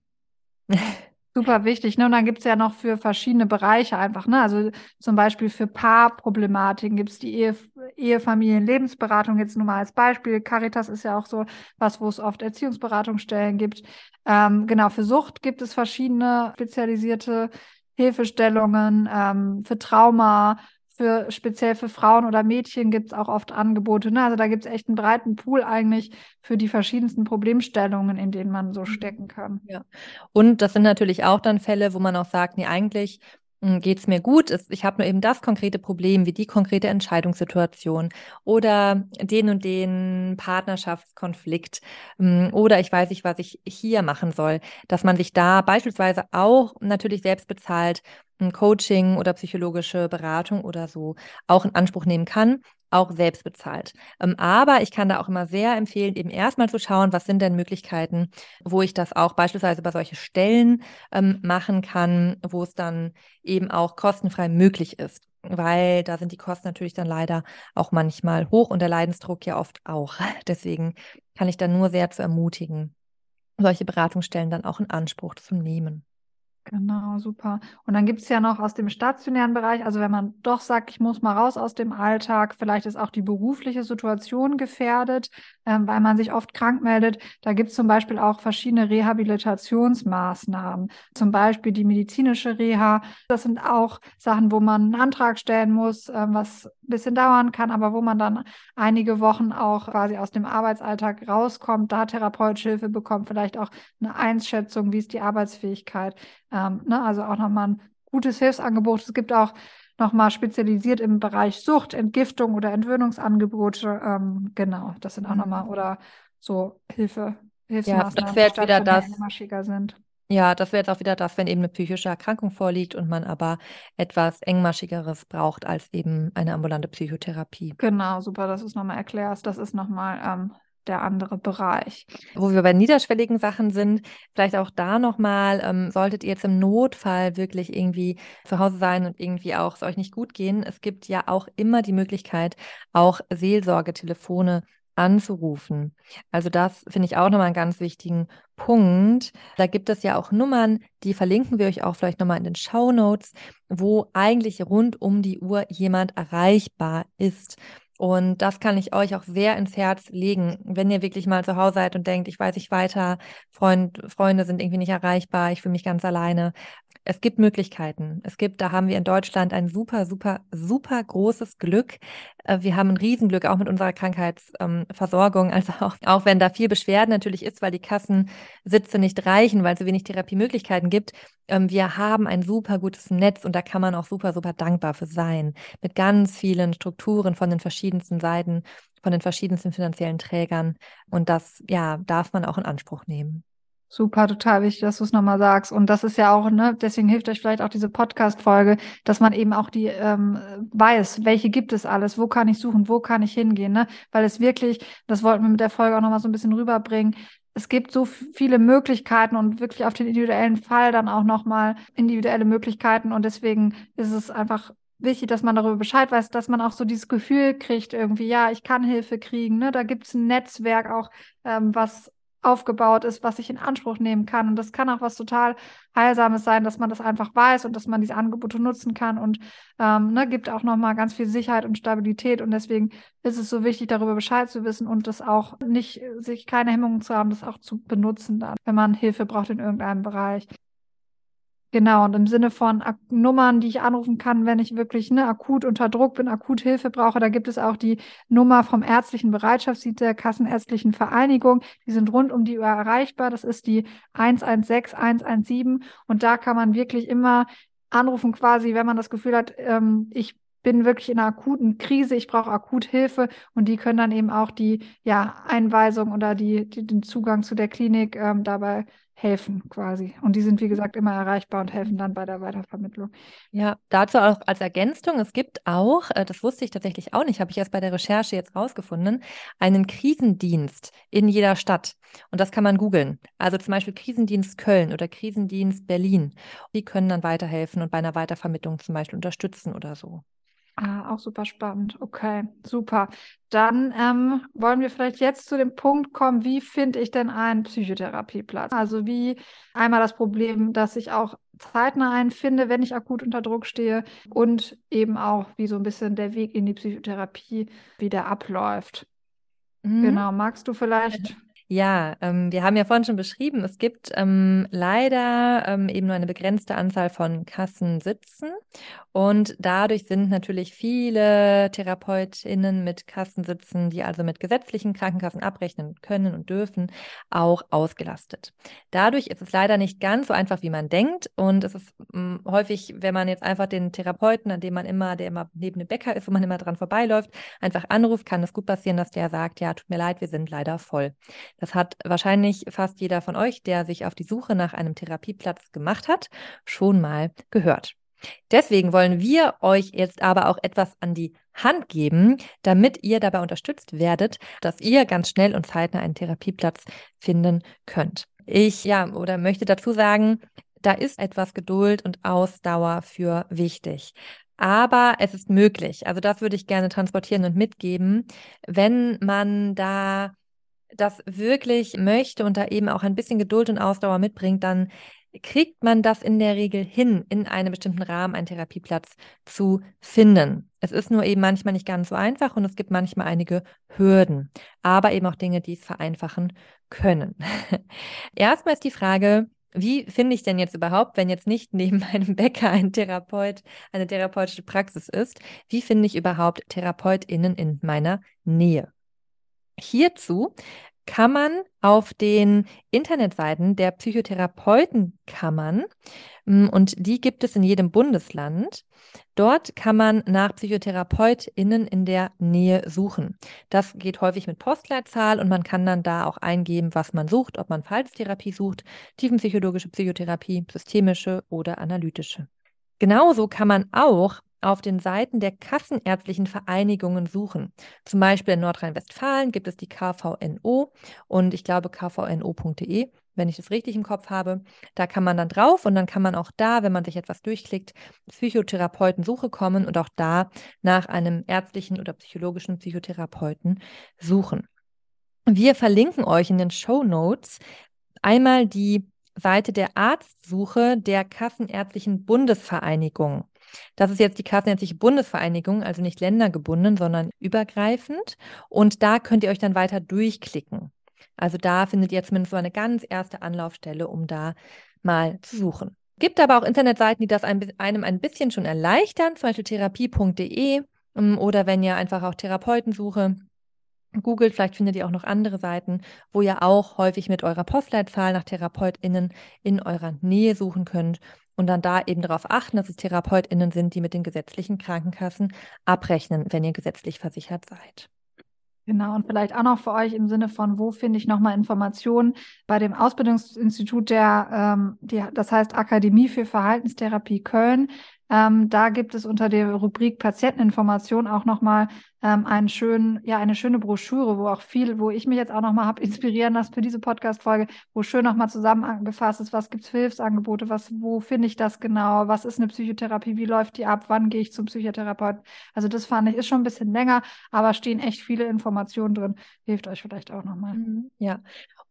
Super wichtig. Ne? Und dann gibt es ja noch für verschiedene Bereiche einfach, ne? Also zum Beispiel für Paarproblematiken gibt es die Ehe, Ehefamilien-Lebensberatung jetzt nur mal als Beispiel. Caritas ist ja auch so was, wo es oft Erziehungsberatungsstellen gibt. Ähm, genau, für Sucht gibt es verschiedene spezialisierte Hilfestellungen, ähm, für Trauma, für speziell für Frauen oder Mädchen gibt es auch oft Angebote. Ne? Also da gibt es echt einen breiten Pool eigentlich für die verschiedensten Problemstellungen, in denen man so mhm. stecken kann. Ja. Und das sind natürlich auch dann Fälle, wo man auch sagt, nee, eigentlich geht es mir gut, ich habe nur eben das konkrete Problem, wie die konkrete Entscheidungssituation oder den und den Partnerschaftskonflikt. Hm, oder ich weiß nicht, was ich hier machen soll, dass man sich da beispielsweise auch natürlich selbst bezahlt ein Coaching oder psychologische Beratung oder so auch in Anspruch nehmen kann, auch selbst bezahlt. Ähm, aber ich kann da auch immer sehr empfehlen, eben erstmal zu schauen, was sind denn Möglichkeiten, wo ich das auch beispielsweise bei solche Stellen ähm, machen kann, wo es dann eben auch kostenfrei möglich ist. Weil da sind die Kosten natürlich dann leider auch manchmal hoch und der Leidensdruck ja oft auch. Deswegen kann ich da nur sehr zu ermutigen, solche Beratungsstellen dann auch in Anspruch zu nehmen. Genau, super. Und dann gibt es ja noch aus dem stationären Bereich, also wenn man doch sagt, ich muss mal raus aus dem Alltag, vielleicht ist auch die berufliche Situation gefährdet, ähm, weil man sich oft krank meldet. Da gibt es zum Beispiel auch verschiedene Rehabilitationsmaßnahmen, zum Beispiel die medizinische Reha. Das sind auch Sachen, wo man einen Antrag stellen muss, ähm, was ein bisschen dauern kann, aber wo man dann einige Wochen auch quasi aus dem Arbeitsalltag rauskommt, da therapeutische Hilfe bekommt, vielleicht auch eine Einschätzung, wie ist die Arbeitsfähigkeit. Ähm, ne? Also auch nochmal ein gutes Hilfsangebot. Es gibt auch nochmal spezialisiert im Bereich Sucht, Entgiftung oder Entwöhnungsangebote. Ähm, genau, das sind auch mhm. nochmal oder so Hilfe, Hilfsmaßnahmen, ja, das wäre wieder das. sind. Ja, das wäre jetzt auch wieder das, wenn eben eine psychische Erkrankung vorliegt und man aber etwas engmaschigeres braucht als eben eine ambulante Psychotherapie. Genau, super, dass du es nochmal erklärst. Das ist nochmal ähm, der andere Bereich. Wo wir bei niederschwelligen Sachen sind, vielleicht auch da nochmal, ähm, solltet ihr jetzt im Notfall wirklich irgendwie zu Hause sein und irgendwie auch es euch nicht gut gehen. Es gibt ja auch immer die Möglichkeit, auch Seelsorgetelefone anzurufen. Also das finde ich auch nochmal einen ganz wichtigen Punkt. Da gibt es ja auch Nummern, die verlinken wir euch auch vielleicht nochmal in den Show Notes, wo eigentlich rund um die Uhr jemand erreichbar ist. Und das kann ich euch auch sehr ins Herz legen, wenn ihr wirklich mal zu Hause seid und denkt, ich weiß nicht weiter, Freund, Freunde sind irgendwie nicht erreichbar, ich fühle mich ganz alleine. Es gibt Möglichkeiten. Es gibt, da haben wir in Deutschland ein super, super, super großes Glück. Äh, wir haben ein Riesenglück auch mit unserer Krankheitsversorgung. Also auch, auch wenn da viel Beschwerden natürlich ist, weil die Kassensitze nicht reichen, weil es so wenig Therapiemöglichkeiten gibt. Ähm, wir haben ein super gutes Netz und da kann man auch super, super dankbar für sein. Mit ganz vielen Strukturen von den verschiedensten Seiten, von den verschiedensten finanziellen Trägern. Und das, ja, darf man auch in Anspruch nehmen. Super, total wichtig, dass du es nochmal sagst. Und das ist ja auch, ne, deswegen hilft euch vielleicht auch diese Podcast-Folge, dass man eben auch die ähm, weiß, welche gibt es alles, wo kann ich suchen, wo kann ich hingehen, ne? Weil es wirklich, das wollten wir mit der Folge auch nochmal so ein bisschen rüberbringen, es gibt so viele Möglichkeiten und wirklich auf den individuellen Fall dann auch nochmal individuelle Möglichkeiten. Und deswegen ist es einfach wichtig, dass man darüber Bescheid weiß, dass man auch so dieses Gefühl kriegt, irgendwie, ja, ich kann Hilfe kriegen. Ne? Da gibt es ein Netzwerk auch, ähm, was aufgebaut ist, was ich in Anspruch nehmen kann. Und das kann auch was total Heilsames sein, dass man das einfach weiß und dass man diese Angebote nutzen kann und ähm, ne, gibt auch nochmal ganz viel Sicherheit und Stabilität. Und deswegen ist es so wichtig, darüber Bescheid zu wissen und das auch nicht, sich keine Hemmungen zu haben, das auch zu benutzen dann, wenn man Hilfe braucht in irgendeinem Bereich. Genau, und im Sinne von Ak Nummern, die ich anrufen kann, wenn ich wirklich ne, akut unter Druck bin, akut Hilfe brauche, da gibt es auch die Nummer vom ärztlichen Bereitschaftsdienst der Kassenärztlichen Vereinigung. Die sind rund um die Uhr erreichbar. Das ist die 116 117. Und da kann man wirklich immer anrufen, quasi, wenn man das Gefühl hat, ähm, ich bin wirklich in einer akuten Krise, ich brauche akut Hilfe und die können dann eben auch die ja, Einweisung oder die, die den Zugang zu der Klinik ähm, dabei helfen quasi. Und die sind, wie gesagt, immer erreichbar und helfen dann bei der Weitervermittlung. Ja, dazu auch als Ergänzung, es gibt auch, äh, das wusste ich tatsächlich auch nicht, habe ich erst bei der Recherche jetzt rausgefunden, einen Krisendienst in jeder Stadt. Und das kann man googeln. Also zum Beispiel Krisendienst Köln oder Krisendienst Berlin. Die können dann weiterhelfen und bei einer Weitervermittlung zum Beispiel unterstützen oder so. Ah, auch super spannend. Okay, super. Dann ähm, wollen wir vielleicht jetzt zu dem Punkt kommen, wie finde ich denn einen Psychotherapieplatz? Also wie einmal das Problem, dass ich auch zeitnah einen finde, wenn ich akut unter Druck stehe und eben auch, wie so ein bisschen der Weg in die Psychotherapie wieder abläuft. Mhm. Genau, magst du vielleicht ja, ähm, wir haben ja vorhin schon beschrieben, es gibt ähm, leider ähm, eben nur eine begrenzte Anzahl von Kassensitzen und dadurch sind natürlich viele Therapeutinnen mit Kassensitzen, die also mit gesetzlichen Krankenkassen abrechnen können und dürfen, auch ausgelastet. Dadurch ist es leider nicht ganz so einfach, wie man denkt und es ist mh, häufig, wenn man jetzt einfach den Therapeuten, an dem man immer, der immer neben dem Bäcker ist, wo man immer dran vorbeiläuft, einfach anruft, kann es gut passieren, dass der sagt, ja, tut mir leid, wir sind leider voll. Das hat wahrscheinlich fast jeder von euch, der sich auf die Suche nach einem Therapieplatz gemacht hat, schon mal gehört. Deswegen wollen wir euch jetzt aber auch etwas an die Hand geben, damit ihr dabei unterstützt werdet, dass ihr ganz schnell und zeitnah einen Therapieplatz finden könnt. Ich ja oder möchte dazu sagen, da ist etwas Geduld und Ausdauer für wichtig. Aber es ist möglich. Also das würde ich gerne transportieren und mitgeben, wenn man da das wirklich möchte und da eben auch ein bisschen Geduld und Ausdauer mitbringt, dann kriegt man das in der Regel hin, in einem bestimmten Rahmen einen Therapieplatz zu finden. Es ist nur eben manchmal nicht ganz so einfach und es gibt manchmal einige Hürden, aber eben auch Dinge, die es vereinfachen können. Erstmal ist die Frage, wie finde ich denn jetzt überhaupt, wenn jetzt nicht neben meinem Bäcker ein Therapeut, eine therapeutische Praxis ist, wie finde ich überhaupt TherapeutInnen in meiner Nähe? Hierzu kann man auf den Internetseiten der Psychotherapeutenkammern, hm, und die gibt es in jedem Bundesland, dort kann man nach PsychotherapeutInnen in der Nähe suchen. Das geht häufig mit Postleitzahl und man kann dann da auch eingeben, was man sucht, ob man Verhaltenstherapie sucht, tiefenpsychologische Psychotherapie, systemische oder analytische. Genauso kann man auch auf den Seiten der kassenärztlichen Vereinigungen suchen. Zum Beispiel in Nordrhein-Westfalen gibt es die KVNO und ich glaube kvno.de, wenn ich das richtig im Kopf habe. Da kann man dann drauf und dann kann man auch da, wenn man sich etwas durchklickt, Psychotherapeutensuche kommen und auch da nach einem ärztlichen oder psychologischen Psychotherapeuten suchen. Wir verlinken euch in den Show Notes einmal die Seite der Arztsuche der Kassenärztlichen Bundesvereinigung. Das ist jetzt die Kassenärztliche Bundesvereinigung, also nicht ländergebunden, sondern übergreifend. Und da könnt ihr euch dann weiter durchklicken. Also da findet ihr zumindest so eine ganz erste Anlaufstelle, um da mal zu suchen. Gibt aber auch Internetseiten, die das einem ein bisschen schon erleichtern, zum Beispiel therapie.de ähm, oder wenn ihr einfach auch Therapeutensuche googelt, vielleicht findet ihr auch noch andere Seiten, wo ihr auch häufig mit eurer Postleitzahl nach TherapeutInnen in eurer Nähe suchen könnt und dann da eben darauf achten, dass es TherapeutInnen sind, die mit den gesetzlichen Krankenkassen abrechnen, wenn ihr gesetzlich versichert seid. Genau, und vielleicht auch noch für euch im Sinne von, wo finde ich nochmal Informationen bei dem Ausbildungsinstitut der, ähm, die, das heißt Akademie für Verhaltenstherapie Köln. Ähm, da gibt es unter der Rubrik Patienteninformation auch nochmal ähm, einen schönen, ja, eine schöne Broschüre, wo auch viel, wo ich mich jetzt auch nochmal habe inspirieren lassen für diese Podcast-Folge, wo schön nochmal zusammengefasst ist, was gibt es für Hilfsangebote, was, wo finde ich das genau, was ist eine Psychotherapie, wie läuft die ab, wann gehe ich zum Psychotherapeuten. Also das fand ich, ist schon ein bisschen länger, aber stehen echt viele Informationen drin. Hilft euch vielleicht auch nochmal. Mhm, ja,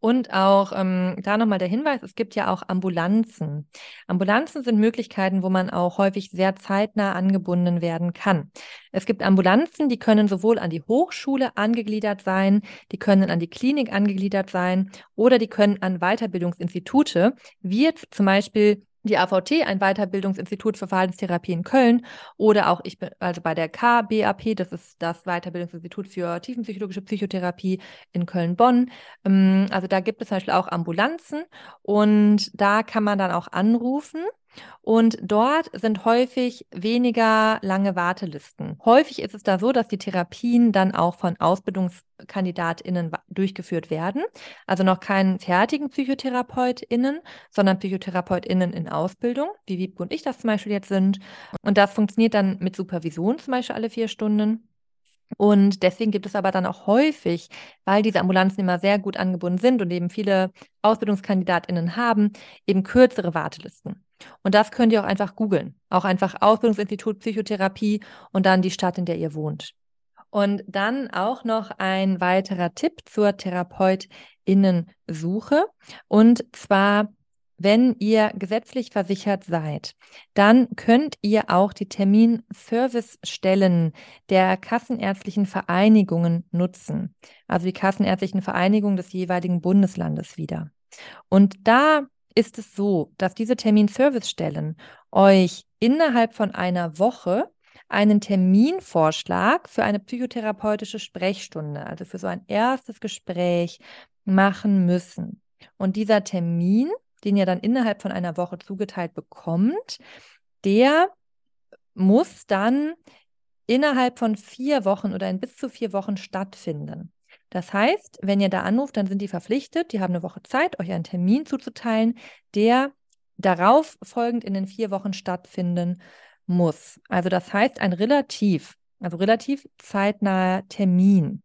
und auch ähm, da nochmal der Hinweis, es gibt ja auch Ambulanzen. Ambulanzen sind Möglichkeiten, wo man auch häufig sehr zeitnah angebunden werden kann. Es gibt Ambulanzen, die können sowohl an die Hochschule angegliedert sein, die können an die Klinik angegliedert sein oder die können an Weiterbildungsinstitute, wie jetzt zum Beispiel die AVT, ein Weiterbildungsinstitut für Verhaltenstherapie in Köln, oder auch ich bin also bei der KBAP, das ist das Weiterbildungsinstitut für tiefenpsychologische Psychotherapie in Köln-Bonn. Ähm, also da gibt es zum Beispiel auch Ambulanzen und da kann man dann auch anrufen und dort sind häufig weniger lange Wartelisten. Häufig ist es da so, dass die Therapien dann auch von AusbildungskandidatInnen durchgeführt werden. Also noch keinen fertigen PsychotherapeutInnen, sondern PsychotherapeutInnen in Ausbildung, wie Wiebke und ich das zum Beispiel jetzt sind. Und das funktioniert dann mit Supervision zum Beispiel alle vier Stunden. Und deswegen gibt es aber dann auch häufig, weil diese Ambulanzen immer sehr gut angebunden sind und eben viele AusbildungskandidatInnen haben, eben kürzere Wartelisten. Und das könnt ihr auch einfach googeln. Auch einfach Ausbildungsinstitut Psychotherapie und dann die Stadt, in der ihr wohnt. Und dann auch noch ein weiterer Tipp zur Therapeutinnensuche. Und zwar, wenn ihr gesetzlich versichert seid, dann könnt ihr auch die Terminservicestellen der kassenärztlichen Vereinigungen nutzen. Also die kassenärztlichen Vereinigungen des jeweiligen Bundeslandes wieder. Und da ist es so, dass diese Terminservicestellen euch innerhalb von einer Woche einen Terminvorschlag für eine psychotherapeutische Sprechstunde, also für so ein erstes Gespräch machen müssen. Und dieser Termin, den ihr dann innerhalb von einer Woche zugeteilt bekommt, der muss dann innerhalb von vier Wochen oder in bis zu vier Wochen stattfinden. Das heißt, wenn ihr da anruft, dann sind die verpflichtet, die haben eine Woche Zeit, euch einen Termin zuzuteilen, der darauf folgend in den vier Wochen stattfinden muss. Also das heißt ein relativ, also relativ zeitnaher Termin.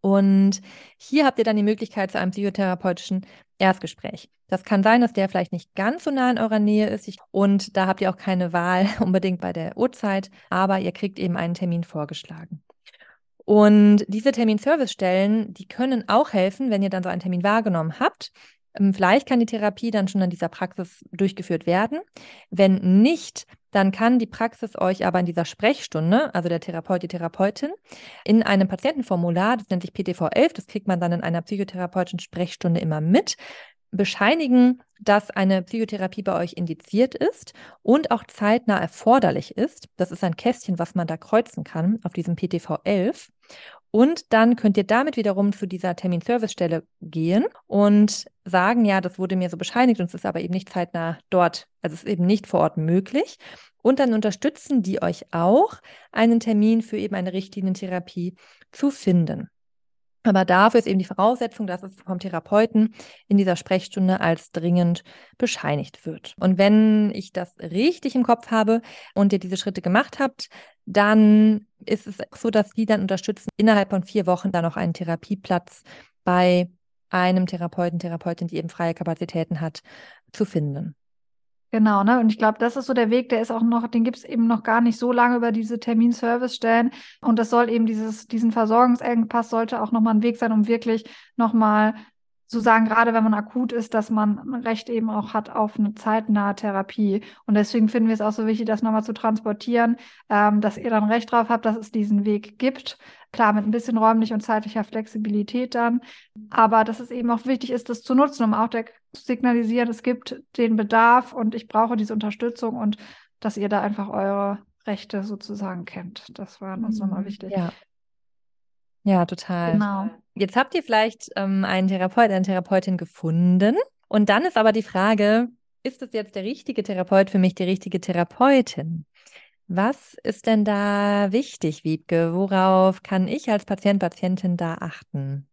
Und hier habt ihr dann die Möglichkeit zu einem psychotherapeutischen Erstgespräch. Das kann sein, dass der vielleicht nicht ganz so nah in eurer Nähe ist. Und da habt ihr auch keine Wahl unbedingt bei der Uhrzeit, aber ihr kriegt eben einen Termin vorgeschlagen. Und diese Terminservicestellen, die können auch helfen, wenn ihr dann so einen Termin wahrgenommen habt, ähm, vielleicht kann die Therapie dann schon in dieser Praxis durchgeführt werden. Wenn nicht, dann kann die Praxis euch aber in dieser Sprechstunde, also der Therapeut, die Therapeutin, in einem Patientenformular, das nennt sich PTV11, das kriegt man dann in einer psychotherapeutischen Sprechstunde immer mit, bescheinigen, dass eine Psychotherapie bei euch indiziert ist und auch zeitnah erforderlich ist. Das ist ein Kästchen, was man da kreuzen kann auf diesem PTV 11. Und dann könnt ihr damit wiederum zu dieser Terminservicestelle gehen und sagen, ja, das wurde mir so bescheinigt und es ist aber eben nicht zeitnah dort, also es ist eben nicht vor Ort möglich. Und dann unterstützen die euch auch, einen Termin für eben eine Richtlinientherapie zu finden. Aber dafür ist eben die Voraussetzung, dass es vom Therapeuten in dieser Sprechstunde als dringend bescheinigt wird. Und wenn ich das richtig im Kopf habe und ihr diese Schritte gemacht habt, dann ist es so, dass die dann unterstützen, innerhalb von vier Wochen dann noch einen Therapieplatz bei einem Therapeuten, Therapeutin, die eben freie Kapazitäten hat, zu finden. Genau, ne? Und ich glaube, das ist so der Weg, der ist auch noch, den gibt es eben noch gar nicht so lange über diese Terminservice-Stellen. Und das soll eben dieses, diesen Versorgungsengpass sollte auch nochmal ein Weg sein, um wirklich nochmal zu sagen, gerade wenn man akut ist, dass man Recht eben auch hat auf eine zeitnahe Therapie. Und deswegen finden wir es auch so wichtig, das nochmal zu transportieren, ähm, dass ihr dann Recht drauf habt, dass es diesen Weg gibt. Klar, mit ein bisschen räumlicher und zeitlicher Flexibilität dann. Aber dass es eben auch wichtig ist, das zu nutzen, um auch der, zu signalisieren, es gibt den Bedarf und ich brauche diese Unterstützung und dass ihr da einfach eure Rechte sozusagen kennt. Das war uns mhm. nochmal wichtig. Ja. Ja, total. Genau. Jetzt habt ihr vielleicht ähm, einen Therapeut, eine Therapeutin gefunden. Und dann ist aber die Frage, ist es jetzt der richtige Therapeut für mich, die richtige Therapeutin? Was ist denn da wichtig, Wiebke? Worauf kann ich als Patient, Patientin da achten?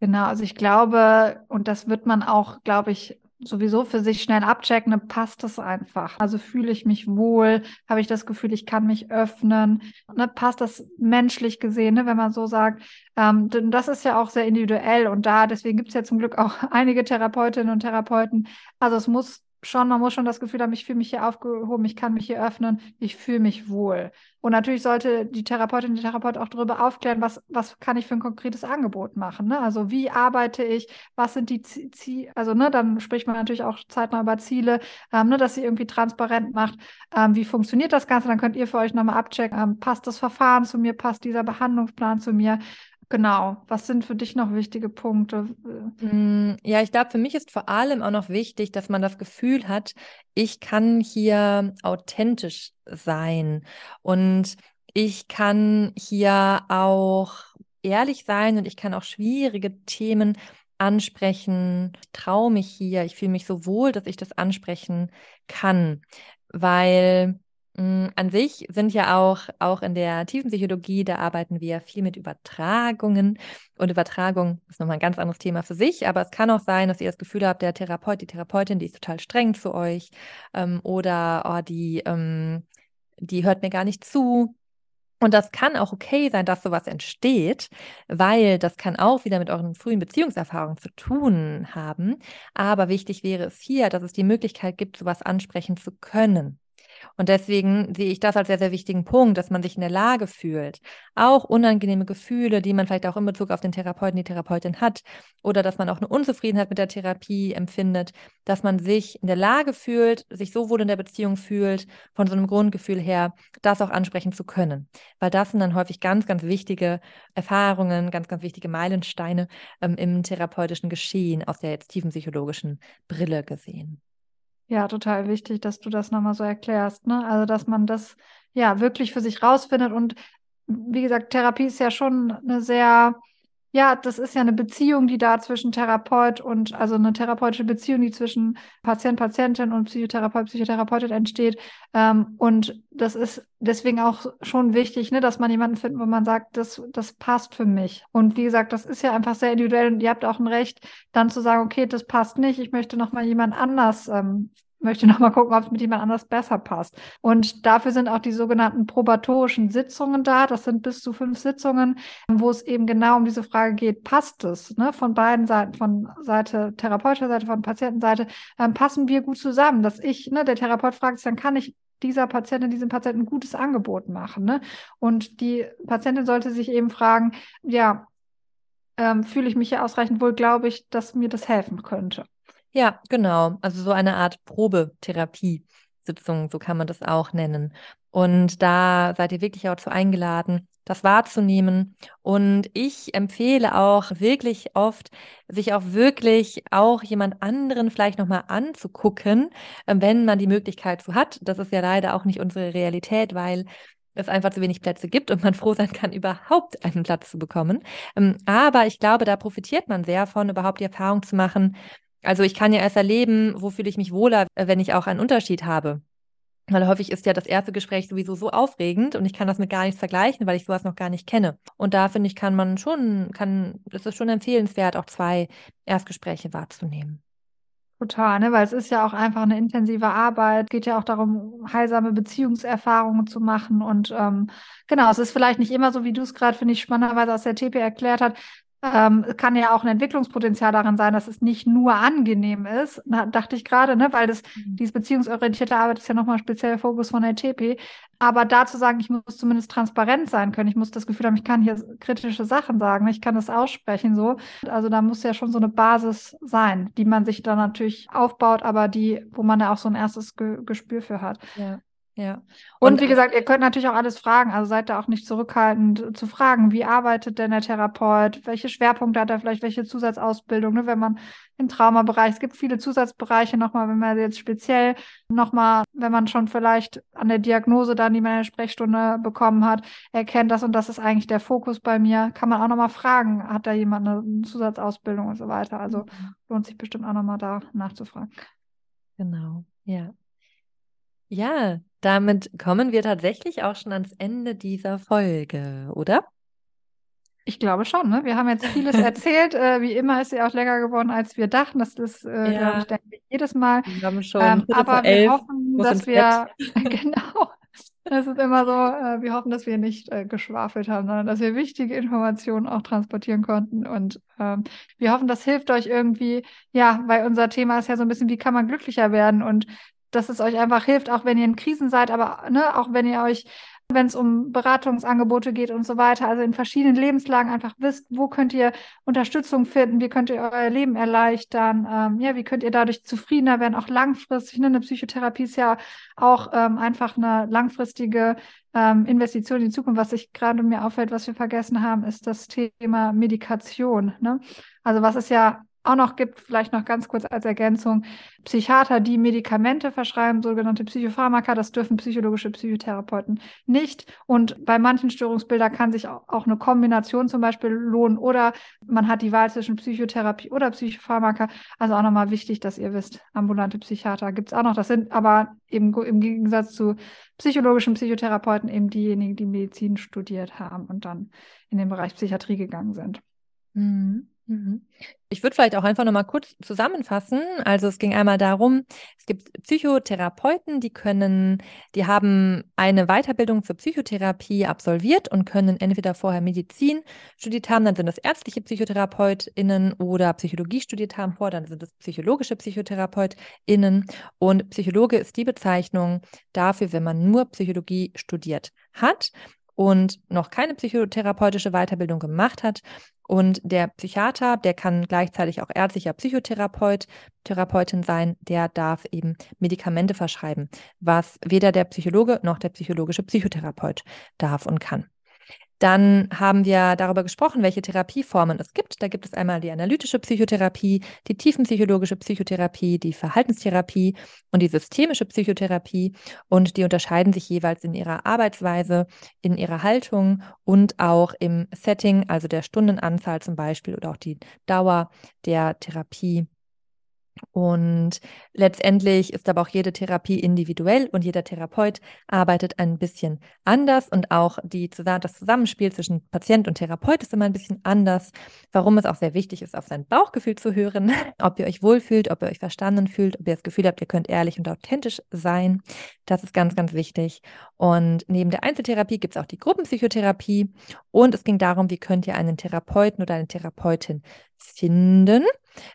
Genau, also ich glaube, und das wird man auch, glaube ich, sowieso für sich schnell abchecken, ne, passt das einfach. Also fühle ich mich wohl, habe ich das Gefühl, ich kann mich öffnen, ne, passt das menschlich gesehen, ne, wenn man so sagt. Ähm, denn das ist ja auch sehr individuell und da, deswegen gibt es ja zum Glück auch einige Therapeutinnen und Therapeuten. Also es muss schon, man muss schon das Gefühl haben, ich fühle mich hier aufgehoben, ich kann mich hier öffnen, ich fühle mich wohl. Und natürlich sollte die Therapeutin, der Therapeut auch darüber aufklären, was, was kann ich für ein konkretes Angebot machen. Ne? Also wie arbeite ich, was sind die Ziele, also ne, dann spricht man natürlich auch zeitnah über Ziele, ähm, ne, dass sie irgendwie transparent macht, ähm, wie funktioniert das Ganze, dann könnt ihr für euch nochmal abchecken, ähm, passt das Verfahren zu mir, passt dieser Behandlungsplan zu mir, Genau. Was sind für dich noch wichtige Punkte? Mm, ja, ich glaube, für mich ist vor allem auch noch wichtig, dass man das Gefühl hat, ich kann hier authentisch sein und ich kann hier auch ehrlich sein und ich kann auch schwierige Themen ansprechen. Ich traue mich hier, ich fühle mich so wohl, dass ich das ansprechen kann, weil an sich sind ja auch, auch in der Tiefenpsychologie, da arbeiten wir viel mit Übertragungen. Und Übertragung ist nochmal ein ganz anderes Thema für sich, aber es kann auch sein, dass ihr das Gefühl habt, der Therapeut, die Therapeutin, die ist total streng für euch ähm, oder oh, die, ähm, die hört mir gar nicht zu. Und das kann auch okay sein, dass sowas entsteht, weil das kann auch wieder mit euren frühen Beziehungserfahrungen zu tun haben. Aber wichtig wäre es hier, dass es die Möglichkeit gibt, sowas ansprechen zu können. Und deswegen sehe ich das als sehr, sehr wichtigen Punkt, dass man sich in der Lage fühlt, auch unangenehme Gefühle, die man vielleicht auch in Bezug auf den Therapeuten, die Therapeutin hat, oder dass man auch eine Unzufriedenheit mit der Therapie empfindet, dass man sich in der Lage fühlt, sich so wohl in der Beziehung fühlt, von so einem Grundgefühl her, das auch ansprechen zu können. Weil das sind dann häufig ganz, ganz wichtige Erfahrungen, ganz, ganz wichtige Meilensteine ähm, im therapeutischen Geschehen aus der jetzt tiefen psychologischen Brille gesehen. Ja, total wichtig, dass du das nochmal so erklärst. Ne? Also, dass man das ja wirklich für sich rausfindet. Und wie gesagt, Therapie ist ja schon eine sehr, ja, das ist ja eine Beziehung, die da zwischen Therapeut und, also eine therapeutische Beziehung, die zwischen Patient, Patientin und Psychotherapeut, Psychotherapeutin entsteht. Ähm, und das ist deswegen auch schon wichtig, ne, dass man jemanden findet, wo man sagt, das, das passt für mich. Und wie gesagt, das ist ja einfach sehr individuell und ihr habt auch ein Recht, dann zu sagen, okay, das passt nicht, ich möchte nochmal jemand anders ähm, möchte noch mal gucken, ob es mit jemand anders besser passt. Und dafür sind auch die sogenannten probatorischen Sitzungen da. Das sind bis zu fünf Sitzungen, wo es eben genau um diese Frage geht, passt es ne? von beiden Seiten, von Seite therapeutischer Seite, von Patientenseite, ähm, passen wir gut zusammen, dass ich, ne, der Therapeut fragt sich, dann kann ich dieser Patientin, diesem Patienten ein gutes Angebot machen. Ne? Und die Patientin sollte sich eben fragen, ja, ähm, fühle ich mich ja ausreichend wohl, glaube ich, dass mir das helfen könnte. Ja, genau. Also so eine Art Probetherapie-Sitzung, so kann man das auch nennen. Und da seid ihr wirklich auch zu eingeladen, das wahrzunehmen. Und ich empfehle auch wirklich oft, sich auch wirklich auch jemand anderen vielleicht nochmal anzugucken, äh, wenn man die Möglichkeit so hat. Das ist ja leider auch nicht unsere Realität, weil es einfach zu wenig Plätze gibt und man froh sein kann, überhaupt einen Platz zu bekommen. Ähm, aber ich glaube, da profitiert man sehr von, überhaupt die Erfahrung zu machen. Also ich kann ja erst erleben, wo fühle ich mich wohler, äh, wenn ich auch einen Unterschied habe. Weil häufig ist ja das erste Gespräch sowieso so aufregend und ich kann das mit gar nichts vergleichen, weil ich sowas noch gar nicht kenne. Und da finde ich, kann man schon, kann, ist es schon empfehlenswert, auch zwei Erstgespräche wahrzunehmen. Total, ne? weil es ist ja auch einfach eine intensive Arbeit. Es geht ja auch darum, heilsame Beziehungserfahrungen zu machen. Und ähm, genau, es ist vielleicht nicht immer so, wie du es gerade, finde ich, spannenderweise aus der TP erklärt hat, ähm, kann ja auch ein Entwicklungspotenzial darin sein, dass es nicht nur angenehm ist, da dachte ich gerade, ne, weil das, mhm. diese beziehungsorientierte Arbeit ist ja nochmal speziell Fokus von der TP. Aber da zu sagen, ich muss zumindest transparent sein können, ich muss das Gefühl haben, ich kann hier kritische Sachen sagen, ich kann das aussprechen, so. Also da muss ja schon so eine Basis sein, die man sich dann natürlich aufbaut, aber die, wo man ja auch so ein erstes Ge Gespür für hat. Ja. Ja. Und, und, wie gesagt, ihr könnt natürlich auch alles fragen. Also seid da auch nicht zurückhaltend zu fragen, wie arbeitet denn der Therapeut? Welche Schwerpunkte hat er vielleicht? Welche Zusatzausbildung? Ne? Wenn man im Traumabereich, es gibt viele Zusatzbereiche nochmal, wenn man jetzt speziell nochmal, wenn man schon vielleicht an der Diagnose dann, die man in der Sprechstunde bekommen hat, erkennt das und das ist eigentlich der Fokus bei mir, kann man auch nochmal fragen, hat da jemand eine Zusatzausbildung und so weiter. Also mhm. lohnt sich bestimmt auch nochmal da nachzufragen. Genau, ja. Ja, damit kommen wir tatsächlich auch schon ans Ende dieser Folge, oder? Ich glaube schon. Ne? Wir haben jetzt vieles erzählt. Äh, wie immer ist sie auch länger geworden, als wir dachten. Das ist, äh, ja. glaube ich, denke ich, jedes Mal. Wir haben schon ähm, aber wir hoffen, dass wir genau. Das ist immer so. Äh, wir hoffen, dass wir nicht äh, geschwafelt haben, sondern dass wir wichtige Informationen auch transportieren konnten. Und ähm, wir hoffen, das hilft euch irgendwie. Ja, weil unser Thema ist ja so ein bisschen, wie kann man glücklicher werden? Und dass es euch einfach hilft, auch wenn ihr in Krisen seid, aber ne, auch wenn ihr euch, wenn es um Beratungsangebote geht und so weiter, also in verschiedenen Lebenslagen einfach wisst, wo könnt ihr Unterstützung finden, wie könnt ihr euer Leben erleichtern, ähm, ja, wie könnt ihr dadurch zufriedener werden, auch langfristig. Ne? Eine Psychotherapie ist ja auch ähm, einfach eine langfristige ähm, Investition in die Zukunft. Was sich gerade mir auffällt, was wir vergessen haben, ist das Thema Medikation. Ne? Also was ist ja auch noch gibt, vielleicht noch ganz kurz als Ergänzung, Psychiater, die Medikamente verschreiben, sogenannte Psychopharmaka, das dürfen psychologische Psychotherapeuten nicht. Und bei manchen Störungsbildern kann sich auch eine Kombination zum Beispiel lohnen oder man hat die Wahl zwischen Psychotherapie oder Psychopharmaka. Also auch nochmal wichtig, dass ihr wisst, ambulante Psychiater gibt es auch noch. Das sind aber eben im Gegensatz zu psychologischen Psychotherapeuten eben diejenigen, die Medizin studiert haben und dann in den Bereich Psychiatrie gegangen sind. Mhm. Mhm. Ich würde vielleicht auch einfach nochmal kurz zusammenfassen. Also es ging einmal darum, es gibt Psychotherapeuten, die können, die haben eine Weiterbildung zur Psychotherapie absolviert und können entweder vorher Medizin studiert haben, dann sind das ärztliche PsychotherapeutInnen oder Psychologie studiert haben vorher, dann sind das psychologische PsychotherapeutInnen. Und Psychologe ist die Bezeichnung dafür, wenn man nur Psychologie studiert hat und noch keine psychotherapeutische Weiterbildung gemacht hat. Und der Psychiater, der kann gleichzeitig auch ärztlicher Psychotherapeut, Therapeutin sein, der darf eben Medikamente verschreiben, was weder der Psychologe noch der psychologische Psychotherapeut darf und kann. Dann haben wir darüber gesprochen, welche Therapieformen es gibt. Da gibt es einmal die analytische Psychotherapie, die tiefenpsychologische Psychotherapie, die Verhaltenstherapie und die systemische Psychotherapie. Und die unterscheiden sich jeweils in ihrer Arbeitsweise, in ihrer Haltung und auch im Setting, also der Stundenanzahl zum Beispiel oder auch die Dauer der Therapie. Und letztendlich ist aber auch jede Therapie individuell und jeder Therapeut arbeitet ein bisschen anders und auch die, das Zusammenspiel zwischen Patient und Therapeut ist immer ein bisschen anders, warum es auch sehr wichtig ist, auf sein Bauchgefühl zu hören, ob ihr euch wohlfühlt, ob ihr euch verstanden fühlt, ob ihr das Gefühl habt, ihr könnt ehrlich und authentisch sein. Das ist ganz, ganz wichtig. Und neben der Einzeltherapie gibt es auch die Gruppenpsychotherapie und es ging darum, wie könnt ihr einen Therapeuten oder eine Therapeutin finden.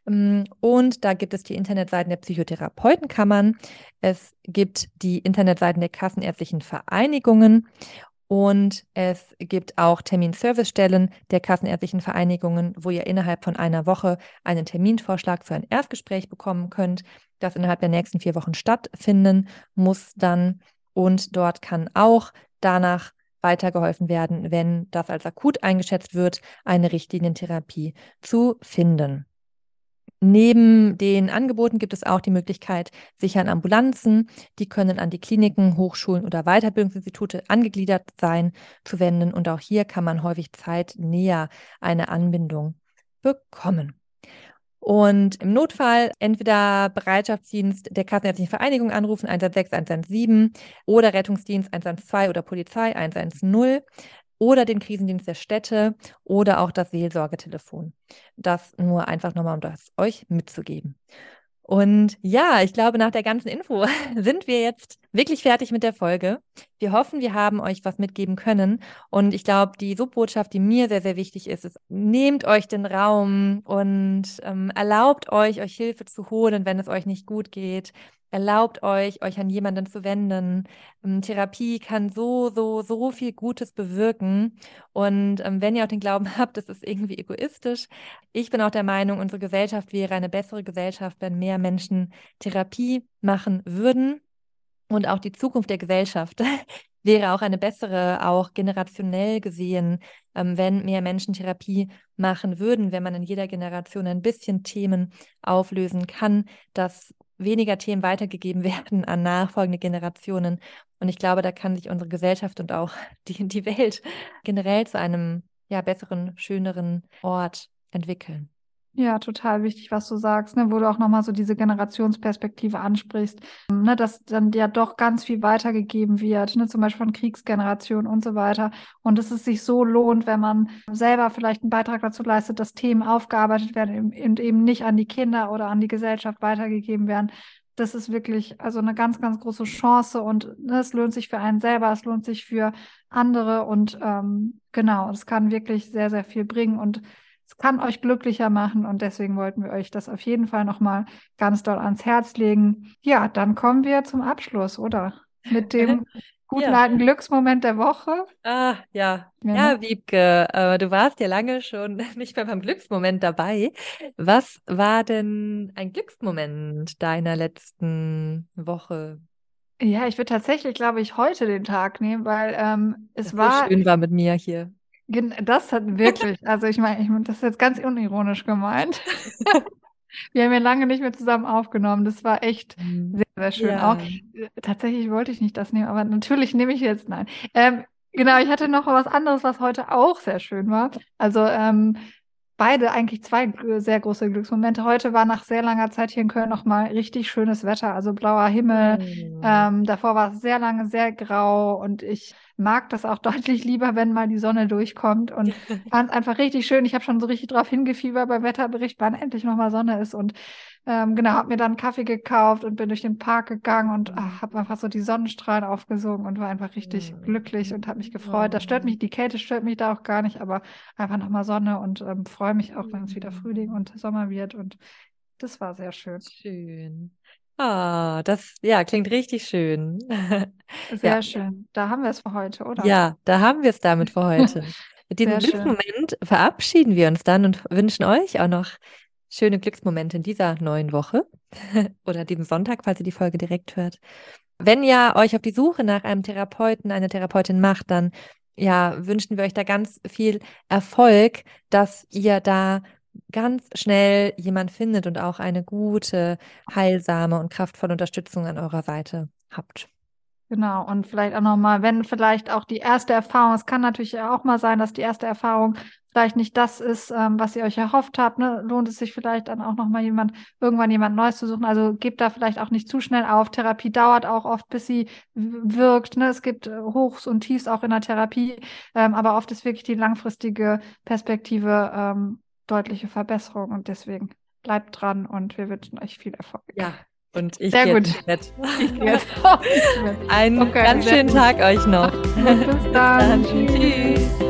Ähm, und da gibt es die Internetseiten der Psychotherapeutenkammern. Es gibt die Internetseiten der kassenärztlichen Vereinigungen. Und es gibt auch Terminservicestellen der kassenärztlichen Vereinigungen, wo ihr innerhalb von einer Woche einen Terminvorschlag für ein Erstgespräch bekommen könnt, das innerhalb der nächsten vier Wochen stattfinden muss dann. Und dort kann auch danach weitergeholfen werden, wenn das als akut eingeschätzt wird, eine Richtlinientherapie zu finden. Neben den Angeboten gibt es auch die Möglichkeit, sich an Ambulanzen, die können an die Kliniken, Hochschulen oder Weiterbildungsinstitute angegliedert sein, zu wenden. Und auch hier kann man häufig zeitnäher eine Anbindung bekommen. Und im Notfall entweder Bereitschaftsdienst der Kassenärztlichen Vereinigung anrufen, 116, 117 oder Rettungsdienst 112 oder Polizei 110 oder den Krisendienst der Städte oder auch das Seelsorgetelefon. Das nur einfach nochmal, um das euch mitzugeben. Und ja, ich glaube, nach der ganzen Info sind wir jetzt wirklich fertig mit der Folge. Wir hoffen, wir haben euch was mitgeben können. Und ich glaube, die Subbotschaft, die mir sehr, sehr wichtig ist, ist, nehmt euch den Raum und ähm, erlaubt euch, euch Hilfe zu holen, wenn es euch nicht gut geht. Erlaubt euch, euch an jemanden zu wenden. Ähm, Therapie kann so, so, so viel Gutes bewirken. Und ähm, wenn ihr auch den Glauben habt, das ist irgendwie egoistisch, ich bin auch der Meinung, unsere Gesellschaft wäre eine bessere Gesellschaft, wenn mehr Menschen Therapie machen würden. Und auch die Zukunft der Gesellschaft wäre auch eine bessere, auch generationell gesehen, ähm, wenn mehr Menschen Therapie machen würden, wenn man in jeder Generation ein bisschen Themen auflösen kann, dass weniger Themen weitergegeben werden an nachfolgende Generationen. Und ich glaube, da kann sich unsere Gesellschaft und auch die, die Welt generell zu einem ja, besseren, schöneren Ort entwickeln. Ja, total wichtig, was du sagst, ne, wo du auch nochmal so diese Generationsperspektive ansprichst, ne, dass dann ja doch ganz viel weitergegeben wird, ne, zum Beispiel von Kriegsgenerationen und so weiter. Und dass es sich so lohnt, wenn man selber vielleicht einen Beitrag dazu leistet, dass Themen aufgearbeitet werden und eben nicht an die Kinder oder an die Gesellschaft weitergegeben werden. Das ist wirklich also eine ganz, ganz große Chance und ne, es lohnt sich für einen selber, es lohnt sich für andere und ähm, genau, es kann wirklich sehr, sehr viel bringen und es kann euch glücklicher machen und deswegen wollten wir euch das auf jeden Fall nochmal ganz doll ans Herz legen. Ja, dann kommen wir zum Abschluss, oder? Mit dem guten ja. alten Glücksmoment der Woche. Ah, ja. Ja, ja Wiebke, äh, du warst ja lange schon nicht mehr beim Glücksmoment dabei. Was war denn ein Glücksmoment deiner letzten Woche? Ja, ich würde tatsächlich, glaube ich, heute den Tag nehmen, weil ähm, es das war. Schön war mit mir hier. Das hat wirklich, also ich meine, ich, das ist jetzt ganz unironisch gemeint. Wir haben ja lange nicht mehr zusammen aufgenommen. Das war echt mhm. sehr, sehr schön. Ja. Auch, tatsächlich wollte ich nicht das nehmen, aber natürlich nehme ich jetzt nein. Ähm, genau, ich hatte noch was anderes, was heute auch sehr schön war. Also ähm, beide eigentlich zwei sehr große Glücksmomente. Heute war nach sehr langer Zeit hier in Köln nochmal richtig schönes Wetter, also blauer Himmel. Mhm. Ähm, davor war es sehr lange sehr grau und ich mag das auch deutlich lieber, wenn mal die Sonne durchkommt und fand es einfach richtig schön. Ich habe schon so richtig drauf hingefiebert beim Wetterbericht, wann endlich nochmal Sonne ist und ähm, genau, habe mir dann Kaffee gekauft und bin durch den Park gegangen und mhm. habe einfach so die Sonnenstrahlen aufgesogen und war einfach richtig mhm. glücklich und habe mich gefreut. Das stört mich, die Kälte stört mich da auch gar nicht, aber einfach nochmal Sonne und ähm, freue mich auch, wenn es wieder Frühling und Sommer wird und das war sehr schön. Schön. Ah, das ja klingt richtig schön. Sehr ja. schön. Da haben wir es für heute, oder? Ja, da haben wir es damit für heute. Mit diesem Glücksmoment verabschieden wir uns dann und wünschen euch auch noch schöne Glücksmomente in dieser neuen Woche oder diesem Sonntag, falls ihr die Folge direkt hört. Wenn ihr euch auf die Suche nach einem Therapeuten, einer Therapeutin macht, dann ja, wünschen wir euch da ganz viel Erfolg, dass ihr da ganz schnell jemand findet und auch eine gute, heilsame und kraftvolle Unterstützung an eurer Seite habt. Genau, und vielleicht auch nochmal, wenn vielleicht auch die erste Erfahrung, es kann natürlich auch mal sein, dass die erste Erfahrung vielleicht nicht das ist, ähm, was ihr euch erhofft habt, ne? lohnt es sich vielleicht dann auch nochmal jemand, irgendwann jemand Neues zu suchen. Also gebt da vielleicht auch nicht zu schnell auf. Therapie dauert auch oft, bis sie wirkt. Ne? Es gibt äh, Hochs und Tiefs auch in der Therapie, ähm, aber oft ist wirklich die langfristige Perspektive ähm, deutliche Verbesserung und deswegen bleibt dran und wir wünschen euch viel Erfolg. Ja, und ich Sehr gut. Jetzt ich jetzt Einen okay, ganz schönen gut. Tag euch noch. Bis dann. Bis dann. Tschüss.